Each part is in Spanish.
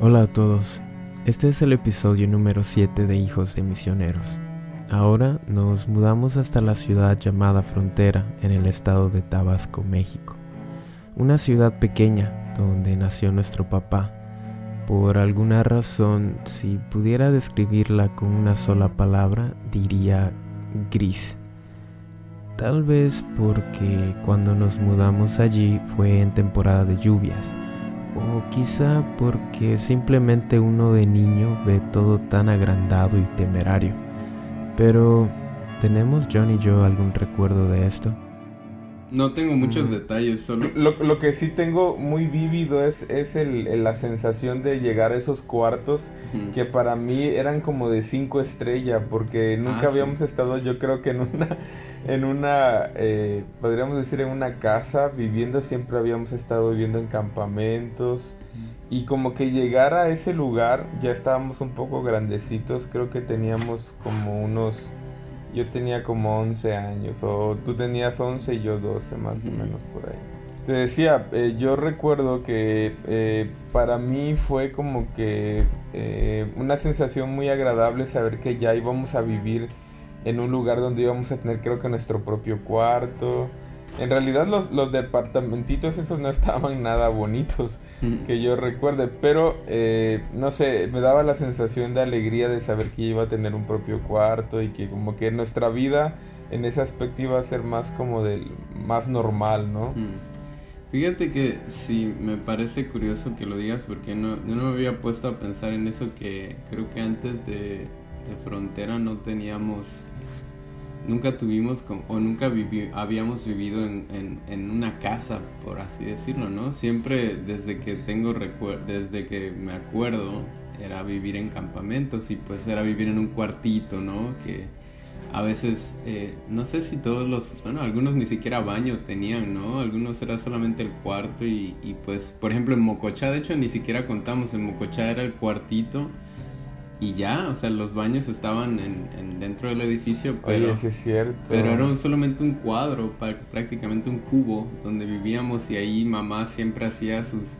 Hola a todos, este es el episodio número 7 de Hijos de Misioneros. Ahora nos mudamos hasta la ciudad llamada Frontera en el estado de Tabasco, México. Una ciudad pequeña donde nació nuestro papá. Por alguna razón, si pudiera describirla con una sola palabra, diría gris. Tal vez porque cuando nos mudamos allí fue en temporada de lluvias o quizá porque simplemente uno de niño ve todo tan agrandado y temerario. Pero, ¿tenemos John y yo algún recuerdo de esto? No tengo muchos detalles, solo... Lo, que sí tengo muy vívido es, es el, la sensación de llegar a esos cuartos que para mí eran como de cinco estrellas, porque nunca ah, habíamos estado yo creo que en una, en una eh, podríamos decir en una casa viviendo, siempre habíamos estado viviendo en campamentos. Y como que llegar a ese lugar, ya estábamos un poco grandecitos, creo que teníamos como unos yo tenía como 11 años, o tú tenías 11 y yo 12 más o menos por ahí. Te decía, eh, yo recuerdo que eh, para mí fue como que eh, una sensación muy agradable saber que ya íbamos a vivir en un lugar donde íbamos a tener creo que nuestro propio cuarto, en realidad los, los departamentitos esos no estaban nada bonitos que yo recuerde, pero eh, no sé, me daba la sensación de alegría de saber que iba a tener un propio cuarto y que como que nuestra vida en ese aspecto iba a ser más como del más normal, ¿no? Fíjate que sí, me parece curioso que lo digas porque no, yo no me había puesto a pensar en eso que creo que antes de, de Frontera no teníamos nunca tuvimos o nunca habíamos vivido en, en, una casa, por así decirlo, ¿no? Siempre desde que tengo desde que me acuerdo era vivir en campamentos y pues era vivir en un cuartito, ¿no? Que a veces, eh, no sé si todos los, bueno, algunos ni siquiera baño tenían, ¿no? Algunos era solamente el cuarto y, y pues, por ejemplo, en Mocochá, de hecho, ni siquiera contamos, en Mocochá era el cuartito y ya, o sea, los baños estaban en, dentro del edificio, pero, es cierto. pero era solamente un cuadro, prácticamente un cubo donde vivíamos y ahí mamá siempre hacía sus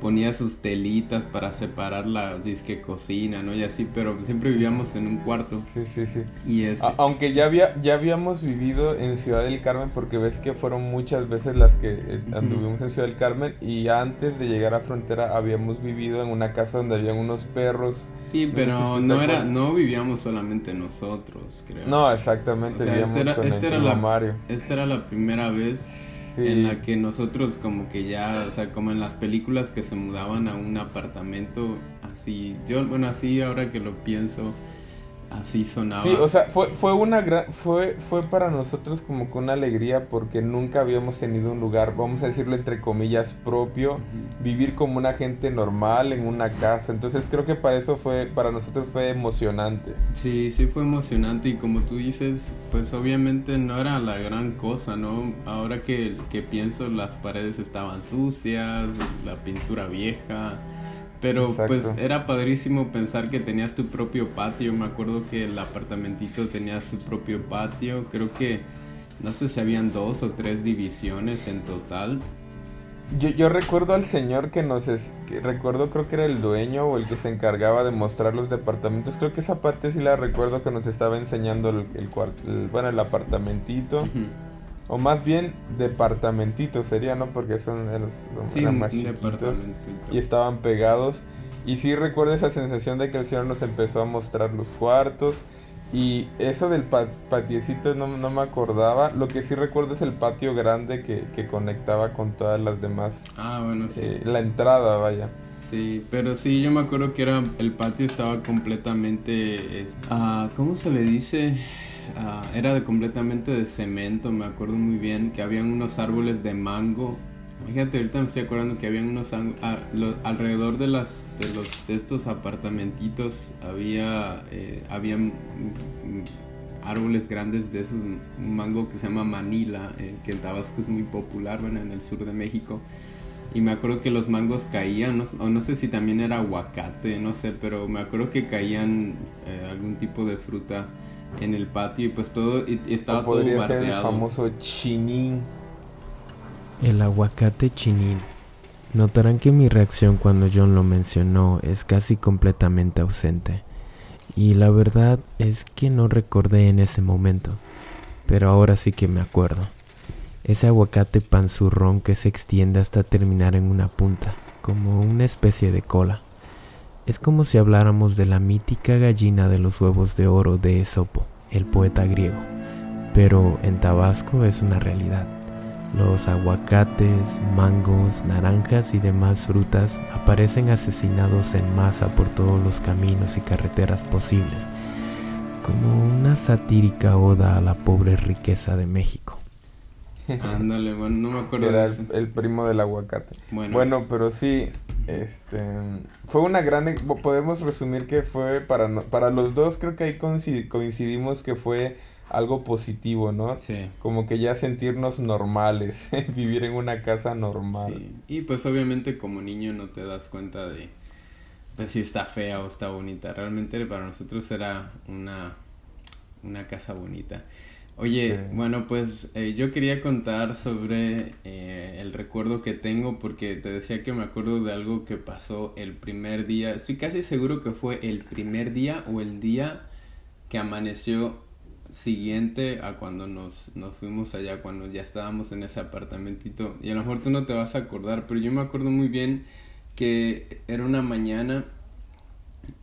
ponía sus telitas para separar la disque cocina, ¿no? Y así, pero siempre vivíamos en un cuarto. Sí, sí, sí. Y es este Aunque ya había ya habíamos vivido en Ciudad del Carmen porque ves que fueron muchas veces las que eh, anduvimos en Ciudad del Carmen y antes de llegar a frontera habíamos vivido en una casa donde habían unos perros. Sí, pero no, era no vivíamos solamente nosotros, creo. No, exactamente, este era, este era la, Esta era la primera vez en la que nosotros como que ya, o sea, como en las películas que se mudaban a un apartamento, así, yo, bueno, así ahora que lo pienso, así sonaba. Sí, o sea, fue, fue una gran, fue, fue para nosotros como que una alegría porque nunca habíamos tenido un lugar, vamos a decirlo entre comillas, propio, vivir como una gente normal en una casa. Entonces creo que para eso fue, para nosotros fue emocionante. Sí, sí fue emocionante y como tú dices, pues obviamente no era la gran cosa, ¿no? Ahora que, que pienso, las paredes estaban sucias, la pintura vieja pero pues era padrísimo pensar que tenías tu propio patio. Me acuerdo que el apartamentito tenía su propio patio. Creo que no sé si habían dos o tres divisiones en total. Yo, yo recuerdo al señor que nos es, recuerdo creo que era el dueño o el que se encargaba de mostrar los departamentos. Creo que esa parte sí la recuerdo que nos estaba enseñando el, el, bueno el apartamentito. O más bien departamentitos sería, ¿no? Porque son, eran más chiquitos y estaban pegados. Y sí recuerdo esa sensación de que el señor nos empezó a mostrar los cuartos. Y eso del patiecito no, no, me acordaba. Lo que sí recuerdo es el patio grande que, que conectaba con todas las demás. Ah, bueno, sí. Eh, la entrada, vaya. Sí, pero sí, yo me acuerdo que era el patio estaba completamente... Ah, ¿Cómo se le dice? Ah, era completamente de cemento, me acuerdo muy bien que habían unos árboles de mango. Fíjate, ahorita me estoy acordando que habían unos ah, alrededor de las de los de estos apartamentitos había eh, habían árboles grandes de esos un mango que se llama Manila, que en Tabasco es muy popular, bueno, en el sur de México. Y me acuerdo que los mangos caían, o no sé si también era aguacate, no sé, pero me acuerdo que caían eh, algún tipo de fruta en el patio y pues todo y, estaba todo ser el famoso chinín. El aguacate chinín. Notarán que mi reacción cuando John lo mencionó es casi completamente ausente. Y la verdad es que no recordé en ese momento, pero ahora sí que me acuerdo. Ese aguacate panzurrón que se extiende hasta terminar en una punta, como una especie de cola. Es como si habláramos de la mítica gallina de los huevos de oro de Esopo, el poeta griego, pero en Tabasco es una realidad. Los aguacates, mangos, naranjas y demás frutas aparecen asesinados en masa por todos los caminos y carreteras posibles, como una satírica oda a la pobre riqueza de México. Ándale, bueno, no me acuerdo. Era el, primo del aguacate. Bueno. pero sí, este, fue una gran, podemos resumir que fue para, para los dos, creo que ahí coincidimos que fue algo positivo, ¿no? Sí. Como que ya sentirnos normales, vivir en una casa normal. Sí. Y pues obviamente como niño no te das cuenta de pues si está fea o está bonita. Realmente para nosotros era una, una casa bonita. Oye, bueno, pues eh, yo quería contar sobre eh, el recuerdo que tengo porque te decía que me acuerdo de algo que pasó el primer día. Estoy casi seguro que fue el primer día o el día que amaneció siguiente a cuando nos, nos fuimos allá, cuando ya estábamos en ese apartamentito. Y a lo mejor tú no te vas a acordar, pero yo me acuerdo muy bien que era una mañana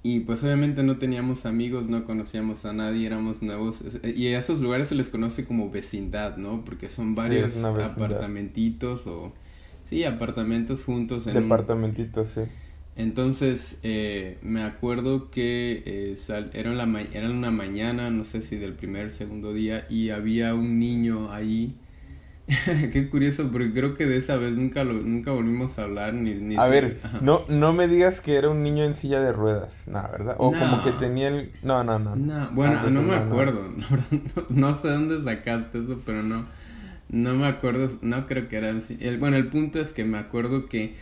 y pues obviamente no teníamos amigos, no conocíamos a nadie, éramos nuevos. Y a esos lugares se les conoce como vecindad, ¿no? Porque son varios apartamentitos o... Sí, apartamentos juntos. En Departamentitos, sí. Entonces, eh, me acuerdo que eh, era, la era una mañana, no sé si del primer o segundo día, y había un niño ahí. Qué curioso, porque creo que de esa vez nunca lo, nunca volvimos a hablar ni... ni a ver, no, no me digas que era un niño en silla de ruedas, no, ¿verdad? O como que tenía el... No, no, no. no bueno, ah, no me acuerdo, no, sé dónde sacaste eso, pero no, no me acuerdo, no creo que era... El, bueno, el punto es que me acuerdo que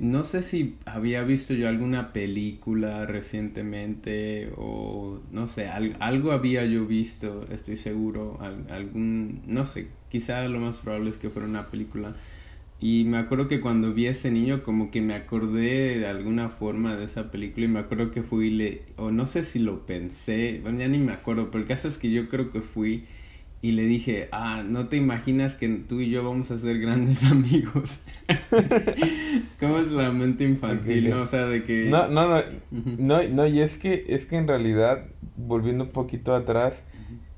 no sé si había visto yo alguna película recientemente o no sé, algo había yo visto, estoy seguro, algún, no sé, quizá lo más probable es que fuera una película. Y me acuerdo que cuando vi ese niño como que me acordé de alguna forma de esa película y me acuerdo que fui, le, o no sé si lo pensé, bueno ya ni me acuerdo, pero el caso es que yo creo que fui y le dije, ah, no te imaginas que tú y yo vamos a ser grandes amigos. ¿Cómo es la mente infantil, no? O sea, de que... No, no, no, no, no, y es que, es que en realidad, volviendo un poquito atrás,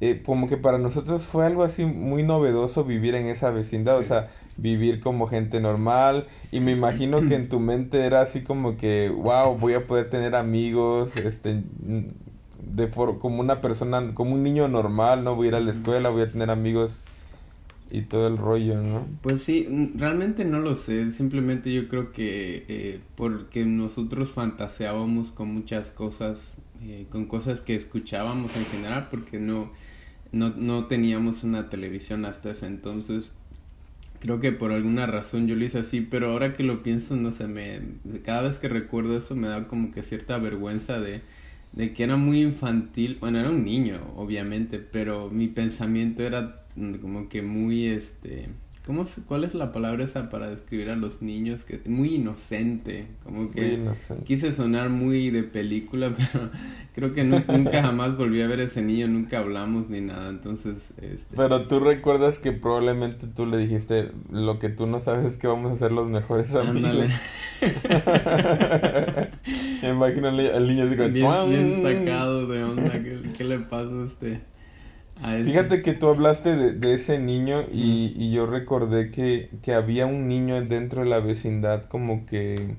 eh, como que para nosotros fue algo así muy novedoso vivir en esa vecindad, o sea, vivir como gente normal, y me imagino que en tu mente era así como que, wow, voy a poder tener amigos, este, de como una persona, como un niño normal, ¿no? Voy a ir a la escuela, voy a tener amigos y todo el rollo, ¿no? Pues sí, realmente no lo sé, simplemente yo creo que eh, porque nosotros fantaseábamos con muchas cosas, eh, con cosas que escuchábamos en general, porque no, no, no teníamos una televisión hasta ese entonces. Creo que por alguna razón yo lo hice así, pero ahora que lo pienso, no sé, me, cada vez que recuerdo eso me da como que cierta vergüenza de de que era muy infantil, bueno, era un niño, obviamente, pero mi pensamiento era como que muy, este, ¿cómo ¿cuál es la palabra esa para describir a los niños? que Muy inocente, como que quise sonar muy de película, pero creo que nunca jamás volví a ver a ese niño, nunca hablamos ni nada, entonces... Este... Pero tú recuerdas que probablemente tú le dijiste, lo que tú no sabes es que vamos a ser los mejores amigos. Imagínale al niño así bien, bien, sacado de onda. ¿Qué, le pasa a este? Fíjate que tú hablaste de, ese niño y, yo recordé que, había un niño dentro de la vecindad como que,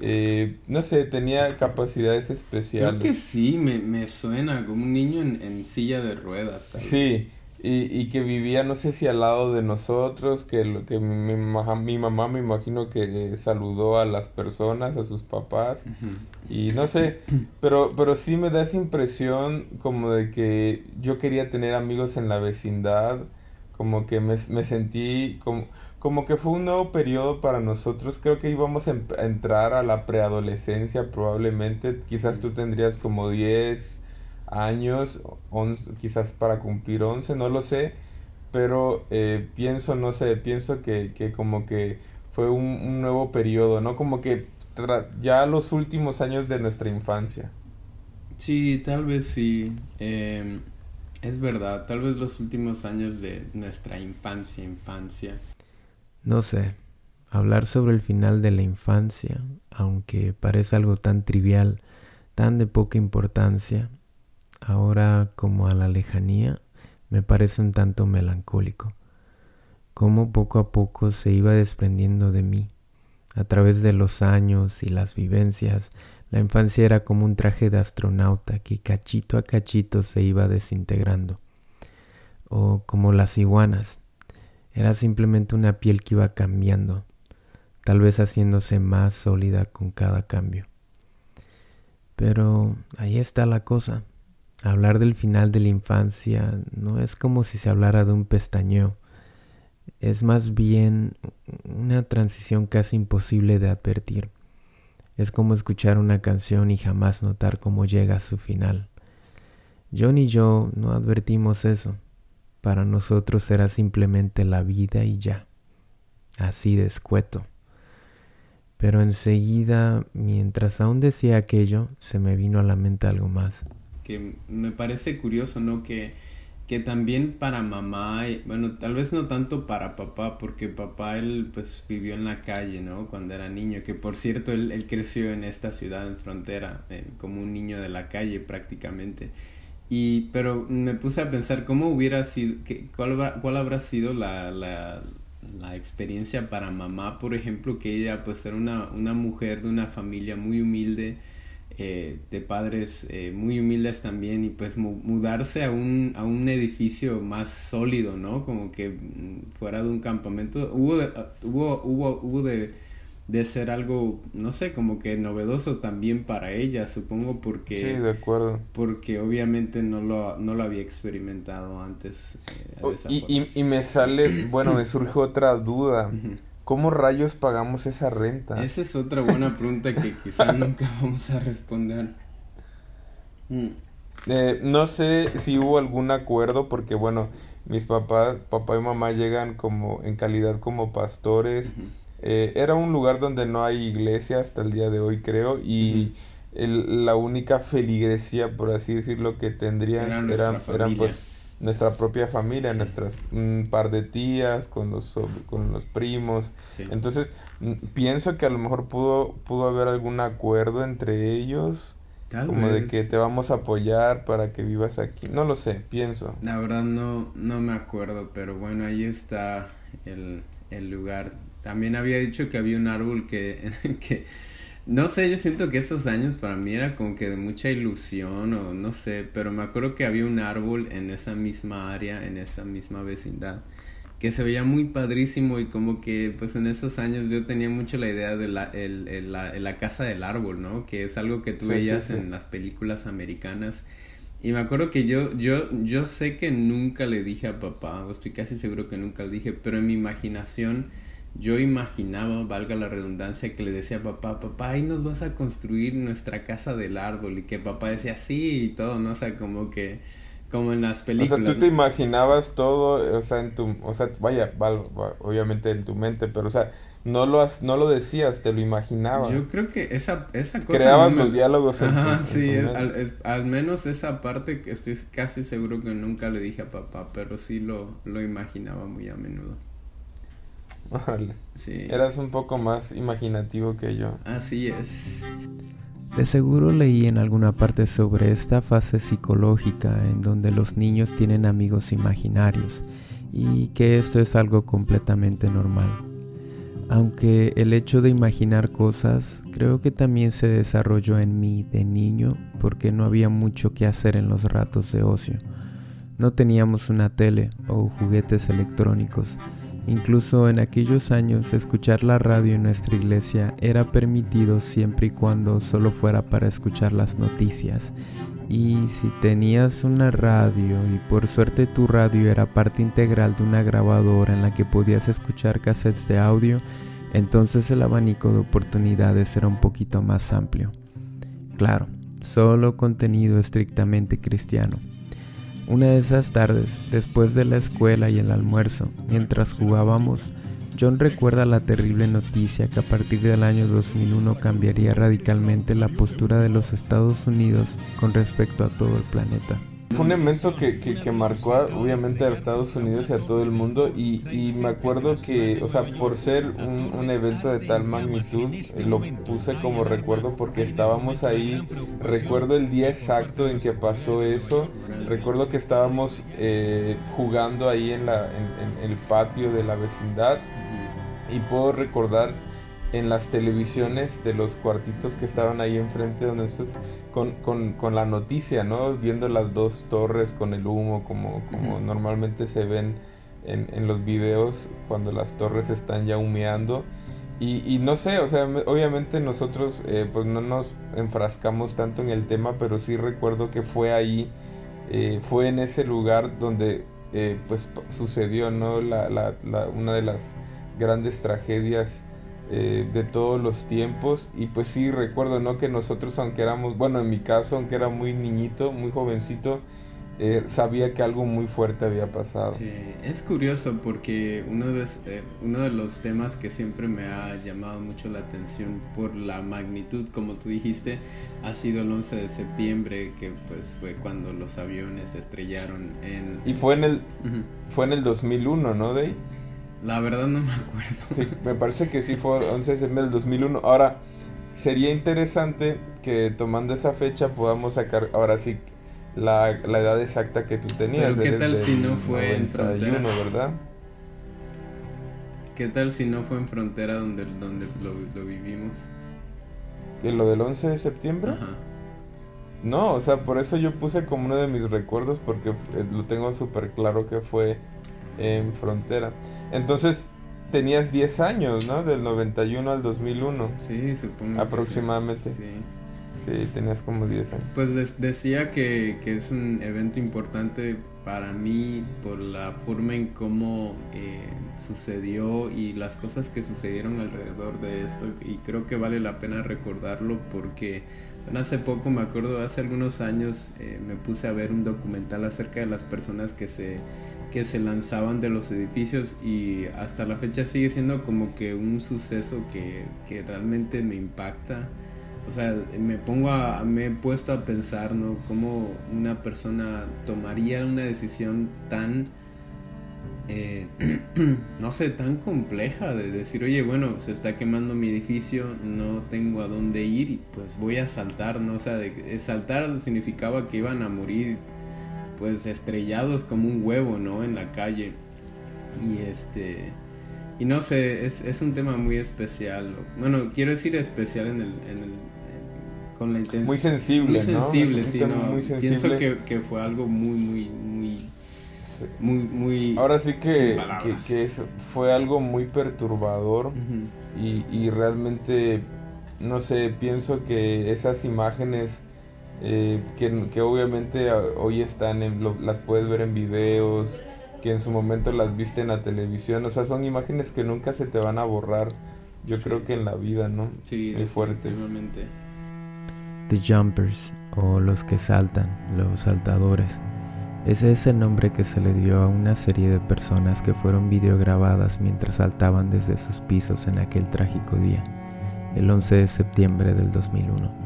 eh, no sé, tenía capacidades especiales. Creo que sí, me, me suena como un niño en, en silla de ruedas. sí, y, y, que vivía, no sé si al lado de nosotros, que, lo, que mi, mi, mamá me imagino que saludó a las personas, a sus papás, y no sé, pero, pero sí me da esa impresión como de que yo quería tener amigos en la vecindad, como que me, me sentí como, como que fue un nuevo periodo para nosotros, creo que íbamos a, a entrar a la preadolescencia probablemente, quizás tú tendrías como 10 años, quizás para cumplir 11, no lo sé, pero eh, pienso, no sé, pienso que, que como que fue un, nuevo periodo, ¿no? Como que ya los últimos años de nuestra infancia. Sí, tal vez sí. Em, es verdad, tal vez los últimos años de nuestra infancia, infancia. No sé, hablar sobre el final de la infancia, aunque parece algo tan trivial, tan de poca importancia, ahora como a la lejanía, me parece un tanto melancólico. Cómo poco a poco se iba desprendiendo de mí. A través de los años y las vivencias, la infancia era como un traje de astronauta que cachito a cachito se iba desintegrando. O como las iguanas. Era simplemente una piel que iba cambiando, tal vez haciéndose más sólida con cada cambio. Pero ahí está la cosa. Hablar del final de la infancia no es como si se hablara de un pestañeo. Es más bien una transición casi imposible de advertir. Es como escuchar una canción y jamás notar cómo llega a su final. John y yo no advertimos eso. Para nosotros era simplemente la vida y ya. Así de escueto. Pero enseguida, mientras aún decía aquello, se me vino a la mente algo más que me parece curioso, ¿no? Que, que también para mamá, bueno, tal vez no tanto para papá, porque papá él pues vivió en la calle, ¿no? Cuando era niño, que por cierto él, creció en esta ciudad en frontera, como un niño de la calle prácticamente. Y, pero me puse a pensar cómo hubiera sido, cuál, cuál habrá sido la, la, la, experiencia para mamá, por ejemplo, que ella pues era una, una mujer de una familia muy humilde, eh, de padres eh, muy humildes también y pues mudarse a un, a un edificio más sólido, ¿no? Como que mm, fuera de un campamento. Hubo de, ah, hubo, hubo, hubo de, de ser algo, no sé, como que novedoso también para ella, supongo, porque... Sí, de acuerdo. Porque obviamente no lo, no lo había experimentado antes. Eh, y, y, y, me sale, bueno, me surge otra duda. ¿Cómo rayos pagamos esa renta? Esa es otra buena pregunta que quizá nunca vamos a responder. Mm. Eh, no sé si hubo algún acuerdo porque bueno, mis papás, papá y mamá llegan como en calidad como pastores. Eh, era un lugar donde no hay iglesia hasta el día de hoy creo y la única feligresía por así decirlo que tendrían eran, eran pues nuestra propia familia, nuestras un par de tías, con los, con los primos. Entonces, pienso que a lo mejor pudo, pudo haber algún acuerdo entre ellos. como de que te vamos a apoyar para que vivas aquí. No lo sé, pienso. La verdad no, no me acuerdo, pero bueno, ahí está el, el lugar. También había dicho que había un árbol que, que no sé, yo siento que esos años para mí era como que de mucha ilusión o no sé, pero me acuerdo que había un árbol en esa misma área, en esa misma vecindad, que se veía muy padrísimo y como que pues en esos años yo tenía mucho la idea de la, el, la, la casa del árbol, ¿no? Que es algo que tú veías en las películas americanas. Y me acuerdo que yo, yo, yo sé que nunca le dije a papá, o estoy casi seguro que nunca le dije, pero en mi imaginación yo imaginaba, valga la redundancia, que le decía a papá, papá, ahí nos vas a construir nuestra casa del árbol y que papá decía sí y todo, ¿no? O sea, como que, como en las películas. O sea, tú te imaginabas todo, o sea, en tu, o sea, vaya, obviamente en tu mente, pero o sea, no lo, no lo decías, te lo imaginabas. Yo creo que esa, esa cosa... Creabas los diálogos en sí, al, al, menos esa parte que estoy casi seguro que nunca le dije a papá, pero sí lo, lo imaginaba muy a menudo. Sí. Eras un poco más imaginativo que yo. Así es. De seguro leí en alguna parte sobre esta fase psicológica en donde los niños tienen amigos imaginarios y que esto es algo completamente normal. Aunque el hecho de imaginar cosas creo que también se desarrolló en mí de niño porque no había mucho que hacer en los ratos de ocio. No teníamos una tele o juguetes electrónicos Incluso en aquellos años escuchar la radio en nuestra iglesia era permitido siempre y cuando solo fuera para escuchar las noticias. Y si tenías una radio y por suerte tu radio era parte integral de una grabadora en la que podías escuchar cassettes de audio, entonces el abanico de oportunidades era un poquito más amplio. Claro, solo contenido estrictamente cristiano. Una de esas tardes, después de la escuela y el almuerzo, mientras jugábamos, John recuerda la terrible noticia que a partir del año 2001 cambiaría radicalmente la postura de los Estados Unidos con respecto a todo el planeta. Fue un evento que, que, marcó obviamente a Estados Unidos y a todo el mundo y, y me acuerdo que, o sea, por ser un, un evento de tal magnitud, eh, lo puse como recuerdo porque estábamos ahí, recuerdo el día exacto en que pasó eso, recuerdo que estábamos eh, jugando ahí en, la, en el patio de la vecindad. Y puedo recordar en las televisiones de los cuartitos que estaban ahí enfrente donde nosotros con, con, con, la noticia, ¿no? Viendo las dos torres con el humo, como, como normalmente se ven en, en, los videos cuando las torres están ya humeando. Y, y no sé, o sea, obviamente nosotros eh, pues no nos enfrascamos tanto en el tema, pero sí recuerdo que fue ahí, eh, fue en ese lugar donde eh, pues sucedió, ¿no? La, la, la, una de las grandes tragedias eh, de todos los tiempos. Y pues sí recuerdo no que nosotros aunque éramos bueno en mi caso aunque era muy niñito muy jovencito eh, sabía que algo muy fuerte había pasado. Es curioso porque uno de, eh, uno de los temas que siempre me ha llamado mucho la atención por la magnitud como tú dijiste ha sido el 11 de septiembre que pues fue cuando los aviones estrellaron en y fue en el fue en el 2001 no Day la verdad no me acuerdo. Sí, me parece que sí fue 11 de septiembre del 2001. Ahora, sería interesante que tomando esa fecha podamos sacar ahora sí la, edad exacta que tú tenías. Pero qué tal si no fue en frontera, ¿verdad? ¿Qué tal si no fue en frontera donde, donde lo, lo vivimos? ¿Y lo del 11 de septiembre? Ajá. No, o sea, por eso yo puse como uno de mis recuerdos porque eh, lo tengo súper claro que fue en frontera. Entonces tenías 10 años, ¿no? Del 91 al 2001. Sí, supongo. Aproximadamente. Sí. sí. tenías como 10 años. Pues decía que, es un evento importante para mí por la forma en cómo eh, sucedió y las cosas que sucedieron alrededor de esto y creo que vale la pena recordarlo porque hace poco me acuerdo hace algunos años eh, me puse a ver un documental acerca de las personas que se que se lanzaban de los edificios y hasta la fecha sigue siendo como que un suceso que, realmente me impacta. O sea, me pongo a, me he puesto a pensar, ¿no? Cómo una persona tomaría una decisión tan, eh, no sé, tan compleja de decir, oye, bueno, se está quemando mi edificio, no tengo a dónde ir y pues voy a saltar, ¿no? O sea, de, saltar significaba que iban a morir pues estrellados como un huevo, ¿no? En la calle. Y este... Y no sé, es, es un tema muy especial. Bueno, quiero decir especial en el... En el con la intención... Muy sensible, Muy sensible, sí, ¿no? Pienso que, que, fue algo muy, muy, muy... Muy, muy... Ahora sí que, que, que fue algo muy perturbador y, y realmente, no sé, pienso que esas imágenes eh, que, obviamente hoy están en, las puedes ver en videos, que en su momento las viste en la televisión, o sea, son imágenes que nunca se te van a borrar, yo creo que en la vida, ¿no? Sí, Muy fuertes. The Jumpers, o los que saltan, los saltadores. Ese es el nombre que se le dio a una serie de personas que fueron videograbadas mientras saltaban desde sus pisos en aquel trágico día, el 11 de septiembre del 2001.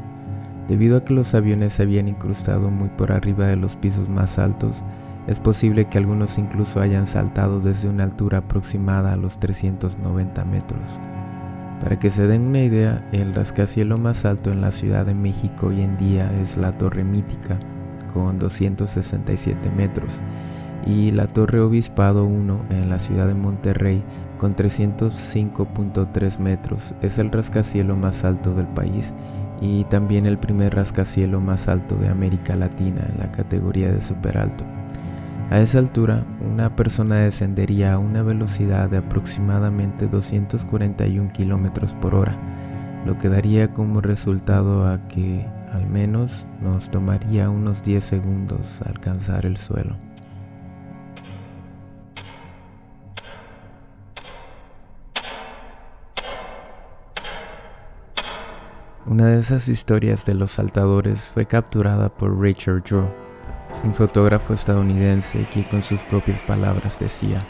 Debido a que los aviones se habían incrustado muy por arriba de los pisos más altos, es posible que algunos incluso hayan saltado desde una altura aproximada a los 390 metros. Para que se den una idea, el rascacielos más alto en la Ciudad de México hoy en día es la Torre Mítica, con 267 metros, y la Torre Obispado 1 en la ciudad de Monterrey, con 305.3 metros, es el rascacielos más alto del país y también el primer rascacielos más alto de América Latina en la categoría de superalto. A esa altura, una persona descendería a una velocidad de aproximadamente 241 km por hora, lo que daría como resultado a que al menos nos tomaría unos 10 segundos alcanzar el suelo. Una de esas historias de los saltadores fue capturada por Richard Drew, un fotógrafo estadounidense que con sus propias palabras decía,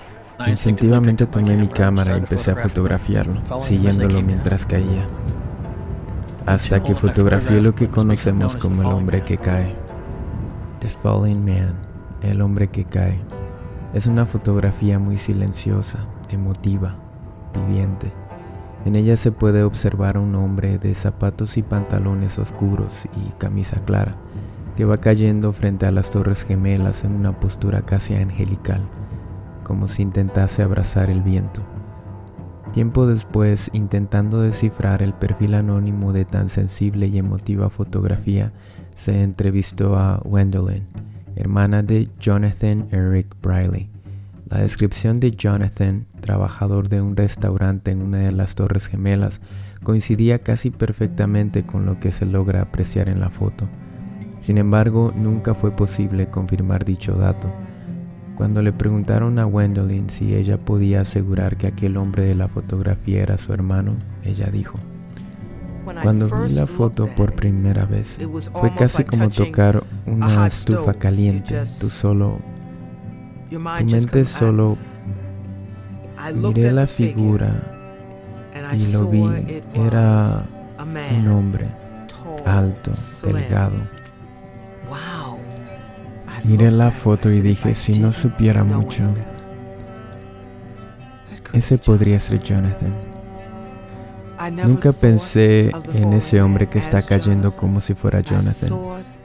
Instintivamente tomé mi cámara y empecé a fotografiarlo, siguiéndolo mientras caía, hasta que fotografié lo que conocemos como el hombre que cae. The Falling Man, el hombre que cae. Es una fotografía muy silenciosa, emotiva, viviente. En ella se puede observar a un hombre de zapatos y pantalones oscuros y camisa clara, que va cayendo frente a las torres gemelas en una postura casi angelical, como si intentase abrazar el viento. Tiempo después, intentando descifrar el perfil anónimo de tan sensible y emotiva fotografía, se entrevistó a Gwendolyn, hermana de Jonathan Eric Briley. La descripción de Jonathan, trabajador de un restaurante en una de las Torres Gemelas, coincidía casi perfectamente con lo que se logra apreciar en la foto. Sin embargo, nunca fue posible confirmar dicho dato. Cuando le preguntaron a Gwendolyn si ella podía asegurar que aquel hombre de la fotografía era su hermano, ella dijo, cuando vi la foto por primera vez, fue casi como tocar una estufa caliente. Tú solo, tu mente solo miré la figura y lo vi. Era un hombre alto, delgado. Miré la foto y dije, si no supiera mucho, ese podría ser Jonathan. Nunca pensé en ese hombre que está cayendo como si fuera Jonathan.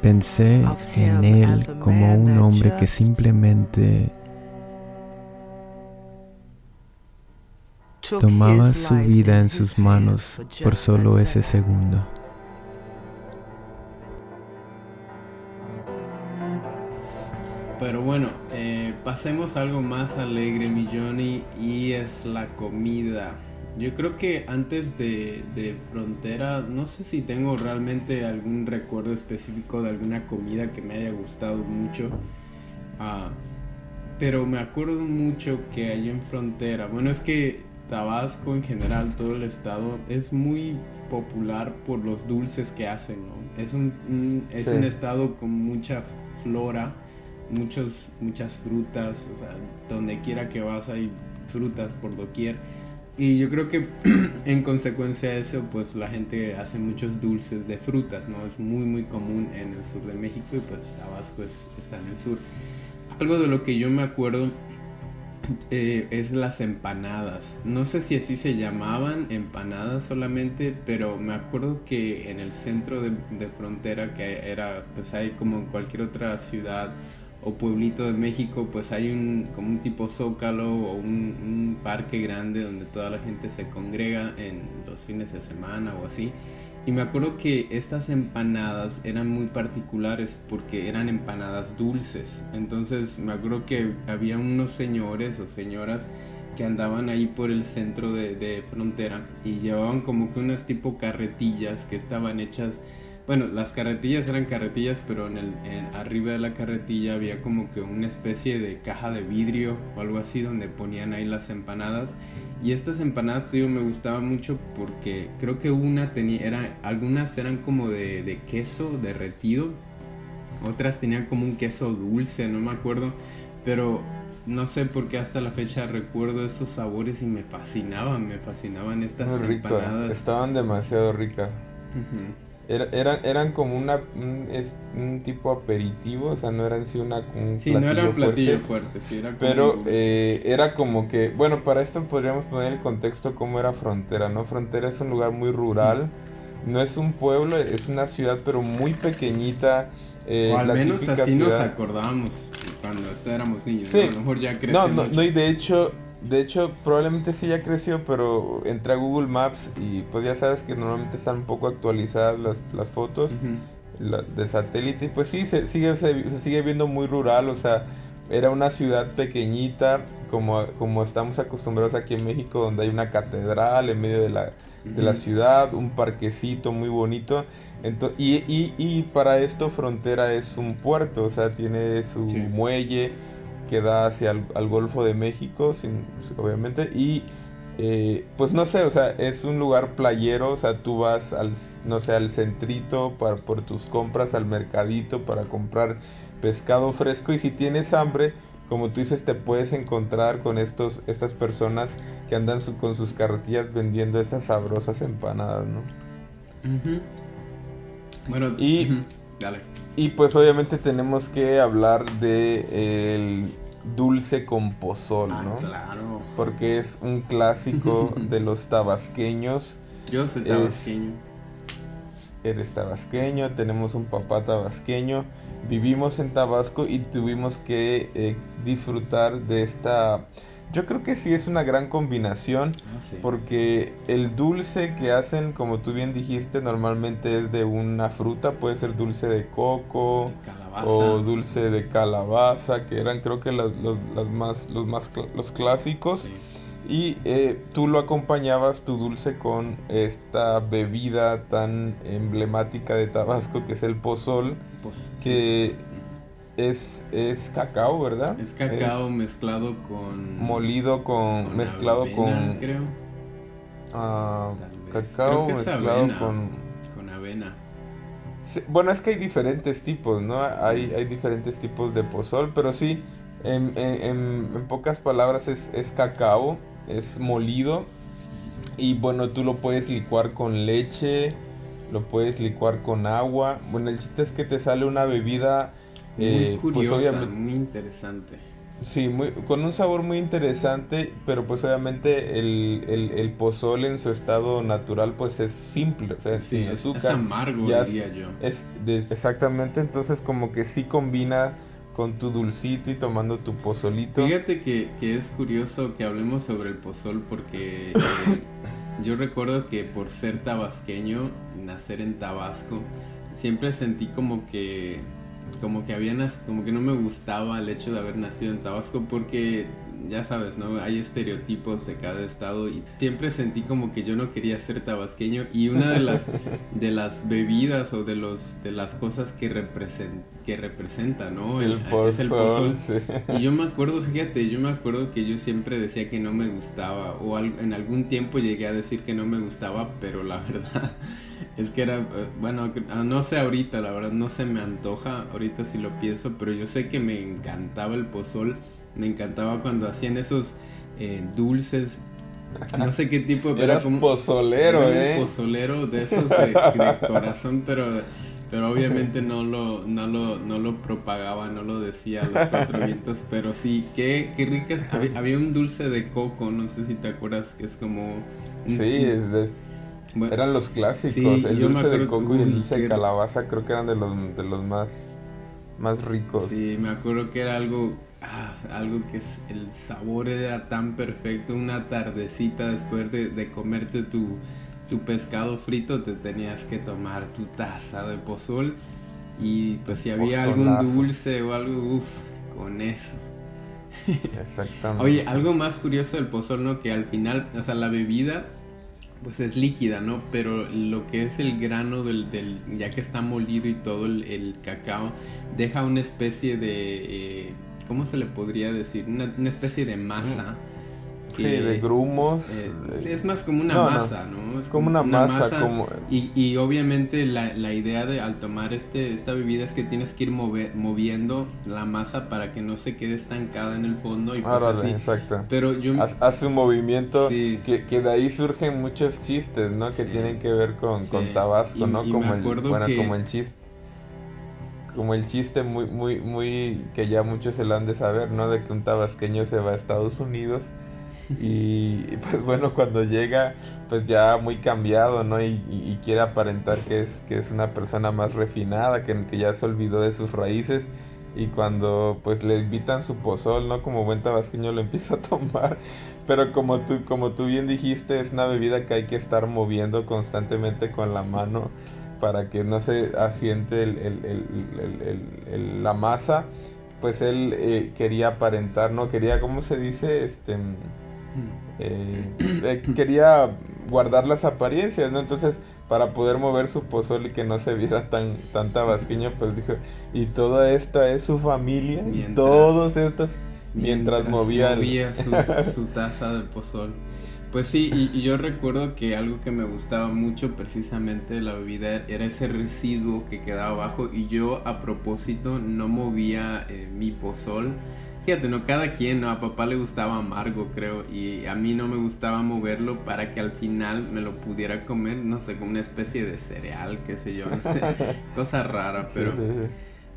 Pensé en él como un hombre que simplemente tomaba su vida en sus manos por solo ese segundo. Pero bueno, eh, pasemos a algo más alegre, mi Johnny, y es la comida. Yo creo que antes de, Frontera, no sé si tengo realmente algún recuerdo específico de alguna comida que me haya gustado mucho. Ah, pero me acuerdo mucho que allí en Frontera, bueno, es que Tabasco en general, todo el estado, es muy popular por los dulces que hacen, ¿no? Es un, es un estado con mucha flora, muchos, muchas frutas, o sea, donde quiera que vas hay frutas por doquier. Y yo creo que en consecuencia de eso, pues la gente hace muchos dulces de frutas, ¿no? Es muy, muy común en el sur de México y pues Tabasco está en el sur. Algo de lo que yo me acuerdo eh, es las empanadas. No sé si así se llamaban, empanadas solamente, pero me acuerdo que en el centro de, de frontera, que era, pues hay como en cualquier otra ciudad, o pueblito de México, pues hay un como un tipo zócalo o un, parque grande donde toda la gente se congrega en los fines de semana o así. Y me acuerdo que estas empanadas eran muy particulares porque eran empanadas dulces. Entonces me acuerdo que había unos señores o señoras que andaban ahí por el centro de, de frontera y llevaban como que unas tipo carretillas que estaban hechas bueno, las carretillas eran carretillas, pero en el arriba de la carretilla había como que una especie de caja de vidrio o algo así donde ponían ahí las empanadas. Y estas empanadas, tío, me gustaban mucho porque creo que una tenía, era, algunas eran como de, de queso derretido, otras tenían como un queso dulce, no me acuerdo, pero no sé por qué hasta la fecha recuerdo esos sabores y me fascinaban, me fascinaban estas empanadas. Estaban demasiado ricas. Era, eran, eran como una, un, tipo aperitivo, o sea, no eran sí una, un sí, no era un platillo fuerte, sí, era como Pero eh, era como que, bueno, para esto podríamos poner el contexto cómo era Frontera, ¿no? Frontera es un lugar muy rural, no es un pueblo, es una ciudad, pero muy pequeñita. Eh, o al menos así nos acordamos cuando éramos niños, sí. a lo mejor ya crecemos. No, no, no, y de hecho, de hecho, probablemente sí ya creció, pero entré a Google Maps y pues ya sabes que normalmente están un poco actualizadas las, las fotos de satélite. Y pues sí, se sigue, se, sigue viendo muy rural, o sea, era una ciudad pequeñita, como, como estamos acostumbrados aquí en México, donde hay una catedral en medio de la, de la ciudad, un parquecito muy bonito. Entonces, y, y, y, para esto Frontera es un puerto, o sea, tiene su muelle que da hacia el Golfo de México, sin, obviamente, y eh, pues no sé, o sea, es un lugar playero, o sea, tú vas al, no sé, al centrito para, por tus compras, al mercadito para comprar pescado fresco y si tienes hambre, como tú dices, te puedes encontrar con estos, estas personas que andan con sus carretillas vendiendo esas sabrosas empanadas, ¿no? Bueno, y, y pues obviamente tenemos que hablar de el dulce con pozol, ah, ¿no? Claro. Porque es un clásico de los tabasqueños. Yo soy tabasqueño. eres tabasqueño, tenemos un papá tabasqueño vivimos en Tabasco y tuvimos que eh, disfrutar de esta... Yo creo que sí es una gran combinación ah, porque el dulce que hacen, como tú bien dijiste, normalmente es de una fruta, puede ser dulce de coco o dulce de calabaza, que eran creo que las, los, más, los más los clásicos. Y eh, tú lo acompañabas tu dulce con esta bebida tan emblemática de Tabasco que es el pozol, que es, es cacao, ¿verdad? Es cacao mezclado con... Molido con... mezclado con... Creo. Ah, cacao mezclado con... Con avena. bueno, es que hay diferentes tipos, ¿no? Hay, hay diferentes tipos de pozol, pero sí, en, en, en pocas palabras es, es cacao es molido y bueno, tú lo puedes licuar con leche, lo puedes licuar con agua. Bueno, el chiste es que te sale una bebida muy eh, pues, curiosa, muy interesante. Sí, muy, con un sabor muy interesante, pero pues obviamente el, el, el pozole en su estado natural pues es simple, o sea, sin azúcar. Es amargo, diría yo. Es exactamente, entonces como que sí combina con tu dulcito y tomando tu pozolito. Fíjate que, es curioso que hablemos sobre el pozol porque eh, yo recuerdo que por ser tabasqueño, nacer en Tabasco, siempre sentí como que como que había como que no me gustaba el hecho de haber nacido en Tabasco porque ya sabes, ¿no? Hay estereotipos de cada estado y siempre sentí como que yo no quería ser tabasqueño y una de las de las bebidas o de los de las cosas que representa que representa, ¿no? El, es el pozol. Y yo me acuerdo, fíjate, yo me acuerdo que yo siempre decía que no me gustaba o en algún tiempo llegué a decir que no me gustaba, pero la verdad es que era, eh, bueno, ah, no sé ahorita, la verdad no se me antoja ahorita si lo pienso, pero yo sé que me encantaba el pozol me encantaba cuando hacían esos eh, dulces. No sé qué tipo de... Eras pozolero, ¿eh? pozolero de esos de, corazón, pero pero obviamente no lo, no lo, no lo propagaba, no lo decía a los cuatro vientos, pero sí, qué, qué ricas. Había, un dulce de coco, no sé si te acuerdas, que es como... sí, eran los clásicos, el dulce de coco y el dulce de calabaza creo que eran de los, de los más, más ricos. Sí, me acuerdo que era algo Ah, algo que es, el sabor era tan perfecto, una tardecita después de, comerte tu, tu, pescado frito, te tenías que tomar tu taza de pozol y pues si había algún dulce o algo, uff, con eso. Exactamente. Oye, algo más curioso del pozol, ¿no? Que al final, o sea, la bebida pues es líquida, ¿no? Pero lo que es el grano del, del ya que está molido y todo el, cacao, deja una especie de... Eh, ¿cómo se le podría decir? Una, una especie de masa. sí, de grumos. Eh, es más como una masa, ¿no? Es como, una, masa. como... Y, y obviamente la, la, idea de al tomar este, esta bebida es que tienes que ir moviendo la masa para que no se quede estancada en el fondo. Y pues así. exacto. Pero yo... Hace un movimiento que, que, de ahí surgen muchos chistes, ¿no? Que tienen que ver con, con Tabasco, ¿no? como, el, bueno, como el chiste como el chiste muy, muy, muy que ya muchos se lo han de saber, ¿no? De que un tabasqueño se va a Estados Unidos y pues bueno, cuando llega pues ya muy cambiado, ¿no? Y, quiere aparentar que es, que es una persona más refinada, que, que ya se olvidó de sus raíces y cuando pues le invitan su pozol, ¿no? Como buen tabasqueño lo empieza a tomar, pero como tú, como tú bien dijiste, es una bebida que hay que estar moviendo constantemente con la mano para que no se asiente la masa, pues él eh, quería aparentar, ¿no? Quería, ¿cómo se dice? Este, eh, eh, quería guardar las apariencias, ¿no? Entonces, para poder mover su pozole y que no se viera tan, tan tabasqueño, pues dijo, y toda esta es su familia, todos estos, mientras, movía, su, su taza de pozol. Pues sí, y, yo recuerdo que algo que me gustaba mucho precisamente de la bebida era ese residuo que quedaba abajo y yo a propósito no movía eh, mi pozol Fíjate, no cada quien, ¿no? A papá le gustaba amargo, creo, y a mí no me gustaba moverlo para que al final me lo pudiera comer, no sé, como una especie de cereal, qué sé yo, no sé, cosa rara, pero,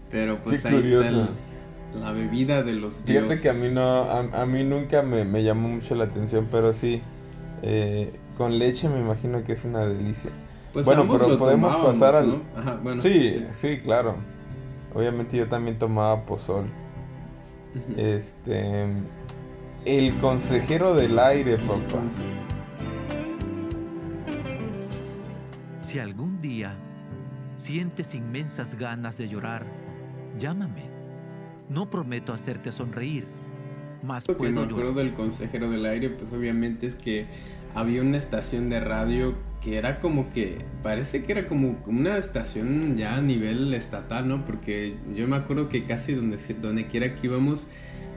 pero pues ahí está la bebida de los dioses. Fíjate que a mí no, a, mí nunca me, llamó mucho la atención, pero sí, eh, con leche me imagino que es una delicia. Pues bueno, pero podemos pasar al... sí, sí, claro. Obviamente yo también tomaba pozol. Este. El consejero del aire, papá. Si algún día sientes inmensas ganas de llorar, llámame. No prometo hacerte sonreír, más Lo que me acuerdo del consejero del aire, pues obviamente es que había una estación de radio que era como que, parece que era como una estación ya a nivel estatal, ¿no? Porque yo me acuerdo que casi donde, donde quiera que íbamos,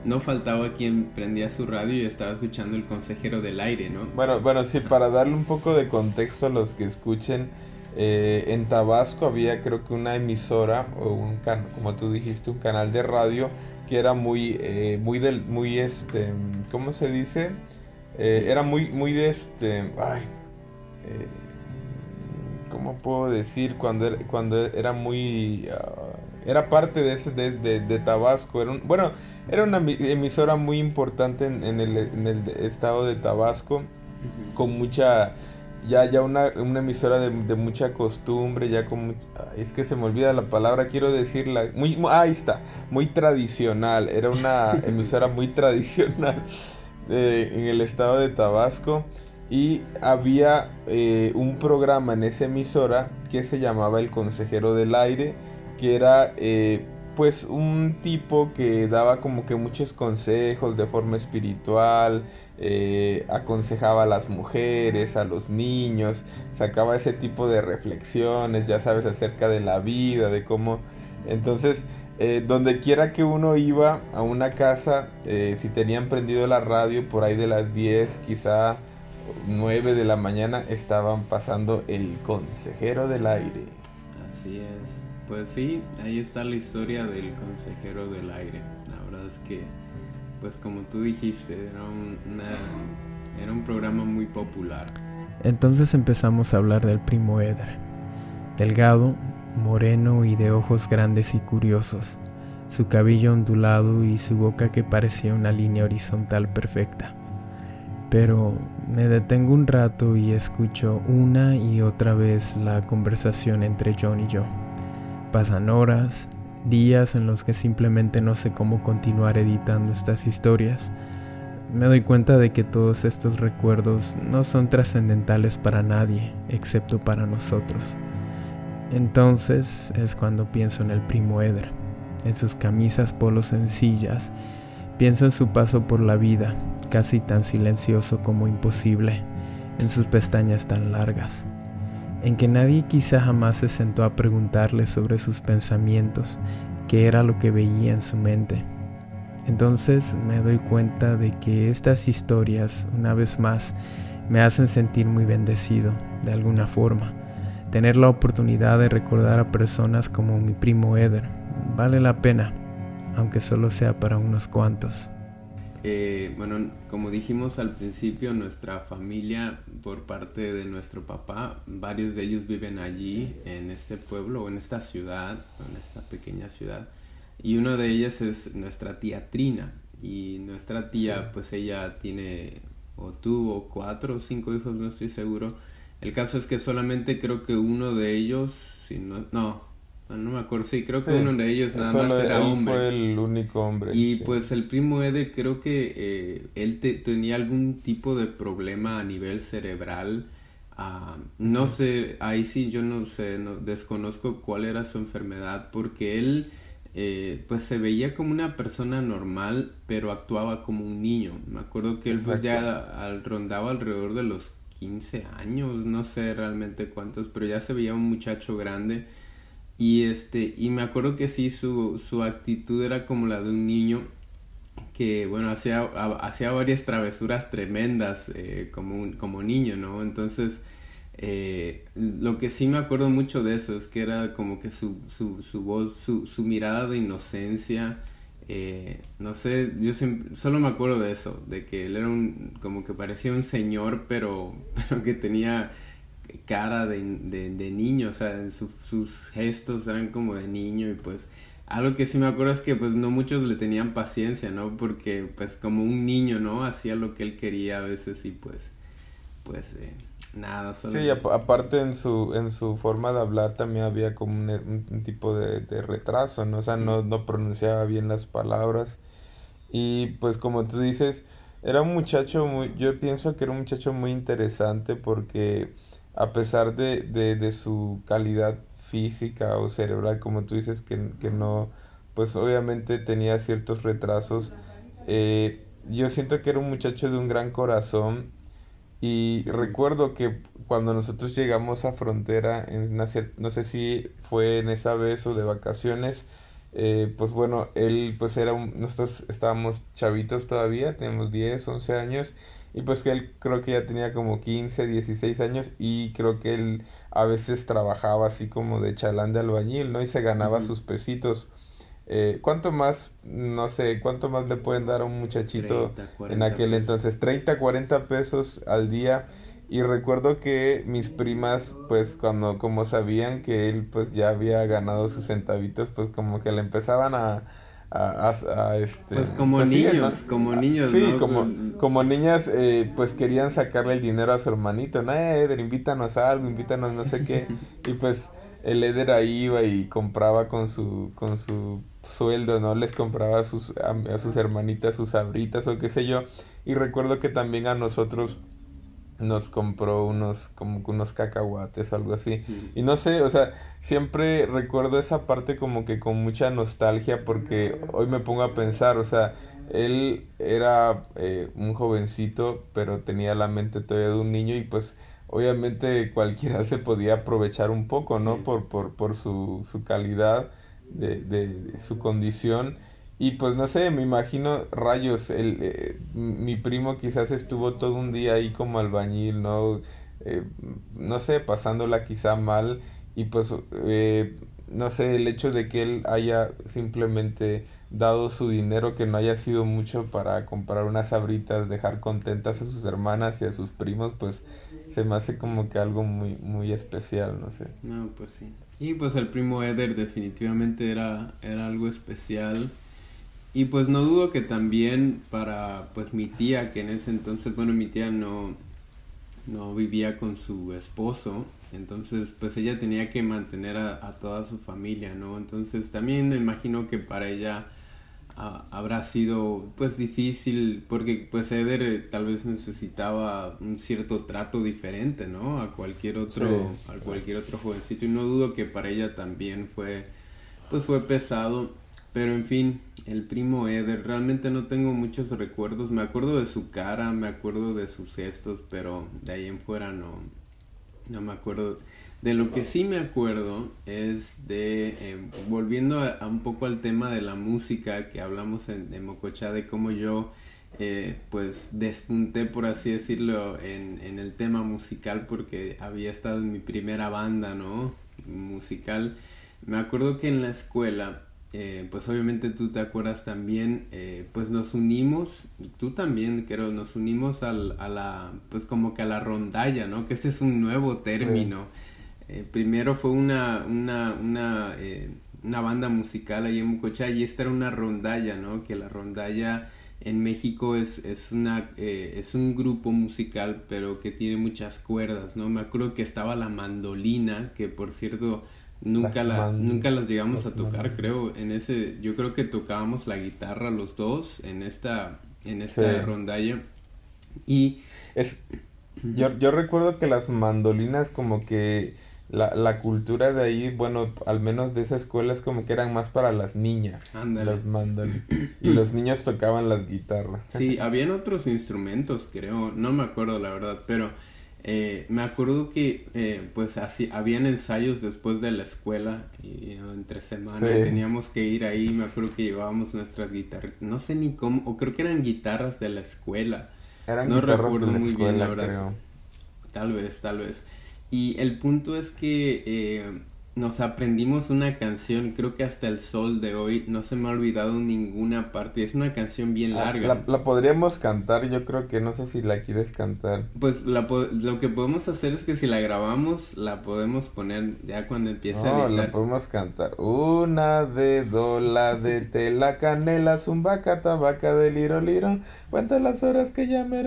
no faltaba quien prendía su radio y estaba escuchando el consejero del aire, ¿no? Bueno, bueno, sí, para darle un poco de contexto a los que escuchen, eh, en Tabasco había creo que una emisora o un can como tú dijiste, un canal de radio que era muy, eh, muy del, muy este, ¿cómo se dice? Eh, era muy, muy de este, ay, eh, ¿cómo puedo decir? Cuando era, cuando era muy... Ah, era parte de ese de, Tabasco. Era bueno, era una emisora muy importante en, el, estado de Tabasco. Con mucha... Ya, ya una, emisora de, mucha costumbre, ya con... es que se me olvida la palabra, quiero decirla. Muy, ahí está, muy tradicional. Era una emisora muy tradicional eh, en el estado de Tabasco y había eh, un programa en esa emisora que se llamaba El Consejero del Aire, que era eh, pues un tipo que daba como que muchos consejos de forma espiritual, eh, aconsejaba a las mujeres, a los niños, sacaba ese tipo de reflexiones, ya sabes, acerca de la vida, de cómo... Entonces, donde quiera que uno iba a una casa, si tenían prendido la radio por ahí de las 10, quizá 9 de la mañana estaban pasando el consejero del aire. Así es. Pues sí, ahí está la historia del consejero del aire. La verdad es que, pues como tú dijiste, era, era un programa muy popular. Entonces empezamos a hablar del primo Eder. Delgado, moreno y de ojos grandes y curiosos, su cabello ondulado y su boca que parecía una línea horizontal perfecta pero me detengo un rato y escucho una y otra vez la conversación entre John y yo. Pasan horas, días en los que simplemente no sé cómo continuar editando estas historias. Me doy cuenta de que todos estos recuerdos no son trascendentales para nadie, excepto para nosotros. Entonces es cuando pienso en el primo Eder, en sus camisas polos sencillas, pienso en su paso por la vida, casi tan silencioso como imposible, en sus pestañas tan largas, en que nadie quizá jamás se sentó a preguntarle sobre sus pensamientos, qué era lo que veía en su mente. Entonces me doy cuenta de que estas historias, una vez más, me hacen sentir muy bendecido, de alguna forma. Tener la oportunidad de recordar a personas como mi primo Eder vale la pena, aunque solo sea para unos cuantos. Eh, bueno, como dijimos al principio, nuestra familia por parte de nuestro papá, varios de ellos viven allí, en este pueblo, o en esta ciudad, en esta pequeña ciudad. Y una de ellas es nuestra tía Trina. Y nuestra tía, pues ella tiene o tuvo cuatro o cinco hijos, no estoy seguro. El caso es que solamente creo que uno de ellos, si no, no, no me acuerdo, sí, creo que uno de ellos nada más era hombre. fue el único hombre. Y pues el primo Eder creo que eh, él tenía algún tipo de problema a nivel cerebral. Ah, no sé, ahí sí yo no sé, no, desconozco cuál era su enfermedad porque él eh, pues se veía como una persona normal pero actuaba como un niño. Me acuerdo que él pues ya al, rondaba alrededor de los 15 años, no sé realmente cuántos, pero ya se veía un muchacho grande y este, y me acuerdo que sí, su, su actitud era como la de un niño que, bueno, hacía, varias travesuras tremendas eh, como, como niño, ¿no? Entonces, eh, lo que sí me acuerdo mucho de eso es que era como que su, su, su voz, su, su mirada de inocencia, eh, no sé, yo solo me acuerdo de eso, de que él era un, como que parecía un señor, pero, pero que tenía cara de, de, niño, o sea, sus gestos eran como de niño y pues algo que sí me acuerdo es que pues no muchos le tenían paciencia, ¿no? Porque pues como un niño, ¿no? Hacía lo que él quería a veces y pues, pues eh, nada. Solo... Sí, aparte en su, en su forma de hablar también había como un, tipo de, retraso, ¿no? O sea, no, no pronunciaba bien las palabras. Y pues como tú dices, era un muchacho muy, yo pienso que era un muchacho muy interesante porque a pesar de, de, de su calidad física o cerebral, como tú dices, que, no, pues obviamente tenía ciertos retrasos. Eh, yo siento que era un muchacho de un gran corazón y recuerdo que cuando nosotros llegamos a frontera, en no sé si fue en esa vez o de vacaciones, eh, pues bueno, él pues era un, nosotros estábamos chavitos todavía, tenemos 10, 11 años y pues que él creo que ya tenía como 15, 16 años y creo que él a veces trabajaba así como de chalán de albañil, ¿no? Y se ganaba sus pesitos. Eh, ¿Cuánto más, no sé, cuánto más le pueden dar a un muchachito en aquel entonces? 30, 40 pesos al día. Y recuerdo que mis primas, pues cuando como sabían que él pues ya había ganado sus centavitos, pues como que le empezaban a, a, este pues como pues niños como niños sí como como niñas eh, pues querían sacarle el dinero a su hermanito no eh, Eder invítanos a algo invítanos no sé qué y pues el Eder ahí iba y compraba con su con su sueldo no les compraba a sus a sus hermanitas sus abritas o qué sé yo. Y recuerdo que también a nosotros nos compró unos como unos cacahuates algo así. Y no sé o sea siempre recuerdo esa parte como que con mucha nostalgia porque hoy me pongo a pensar o sea él era eh, un jovencito pero tenía la mente todavía de un niño y pues obviamente cualquiera se podía aprovechar un poco no por, por, por su, su calidad de, de su condición y pues no sé, me imagino rayos, el, eh, mi primo quizás estuvo todo un día ahí como albañil, ¿no? Eh, no sé, pasándola quizá mal y pues eh, no sé, el hecho de que él haya simplemente dado su dinero que no haya sido mucho para comprar unas abritas, dejar contentas a sus hermanas y a sus primos, pues se me hace como que algo muy muy especial, no sé. No, pues sí. Y pues el primo Eder definitivamente era era algo especial. Y pues no dudo que también para pues mi tía, que en ese entonces, bueno, mi tía no, no vivía con su esposo, entonces pues ella tenía que mantener a, toda su familia, ¿no? Entonces también me imagino que para ella habrá sido pues difícil porque pues Eder eh, tal vez necesitaba un cierto trato diferente, ¿no? A cualquier otro, a cualquier otro jovencito y no dudo que para ella también fue pues fue pesado pero en fin, el primo Eder, realmente no tengo muchos recuerdos. Me acuerdo de su cara, me acuerdo de sus gestos, pero de ahí en fuera no, no me acuerdo. De lo que sí me acuerdo es de, eh, volviendo a, un poco al tema de la música que hablamos en, Mococha, de cómo yo eh, pues despunté, por así decirlo, en, en el tema musical porque había estado en mi primera banda, ¿no? Musical. Me acuerdo que en la escuela eh, pues obviamente tú te acuerdas también, eh, pues nos unimos, tú también creo, nos unimos al, a la, pues como que a la rondalla, ¿no? Que este es un nuevo término. Eh, primero fue una, una, una, una banda musical ahí en Mucocha y esta era una rondalla, ¿no? Que la rondalla en México es, es, una, es un grupo musical, pero que tiene muchas cuerdas, ¿no? Me acuerdo que estaba la mandolina, que por cierto Nunca, la, nunca las llegamos a tocar, creo. En ese, yo creo que tocábamos la guitarra los dos en esta, en esta rondalla. Y es, yo, yo recuerdo que las mandolinas como que la, la cultura de ahí, bueno, al menos de esa escuela es como que eran más para las niñas. Mandolinas. y los niños tocaban las guitarras. Sí, habían otros instrumentos, creo. No me acuerdo la verdad, pero eh, me acuerdo que eh, pues así habían ensayos después de la escuela y entre semana teníamos que ir ahí me acuerdo que llevábamos nuestras guitarras no sé ni cómo o creo que eran guitarras de la escuela. No recuerdo muy bien la verdad. tal vez tal vez. Y el punto es que eh, nos aprendimos una canción, creo que hasta el sol de hoy no se me ha olvidado ninguna parte. Es una canción bien ah, larga. La, podríamos cantar, yo creo que no sé si la quieres cantar. Pues la, lo que podemos hacer es que si la grabamos, la podemos poner ya cuando empiece a editar. la podemos cantar. Una de dola de tela canela, zumbaca, tabaca de liro liro. Cuenta las horas que ya me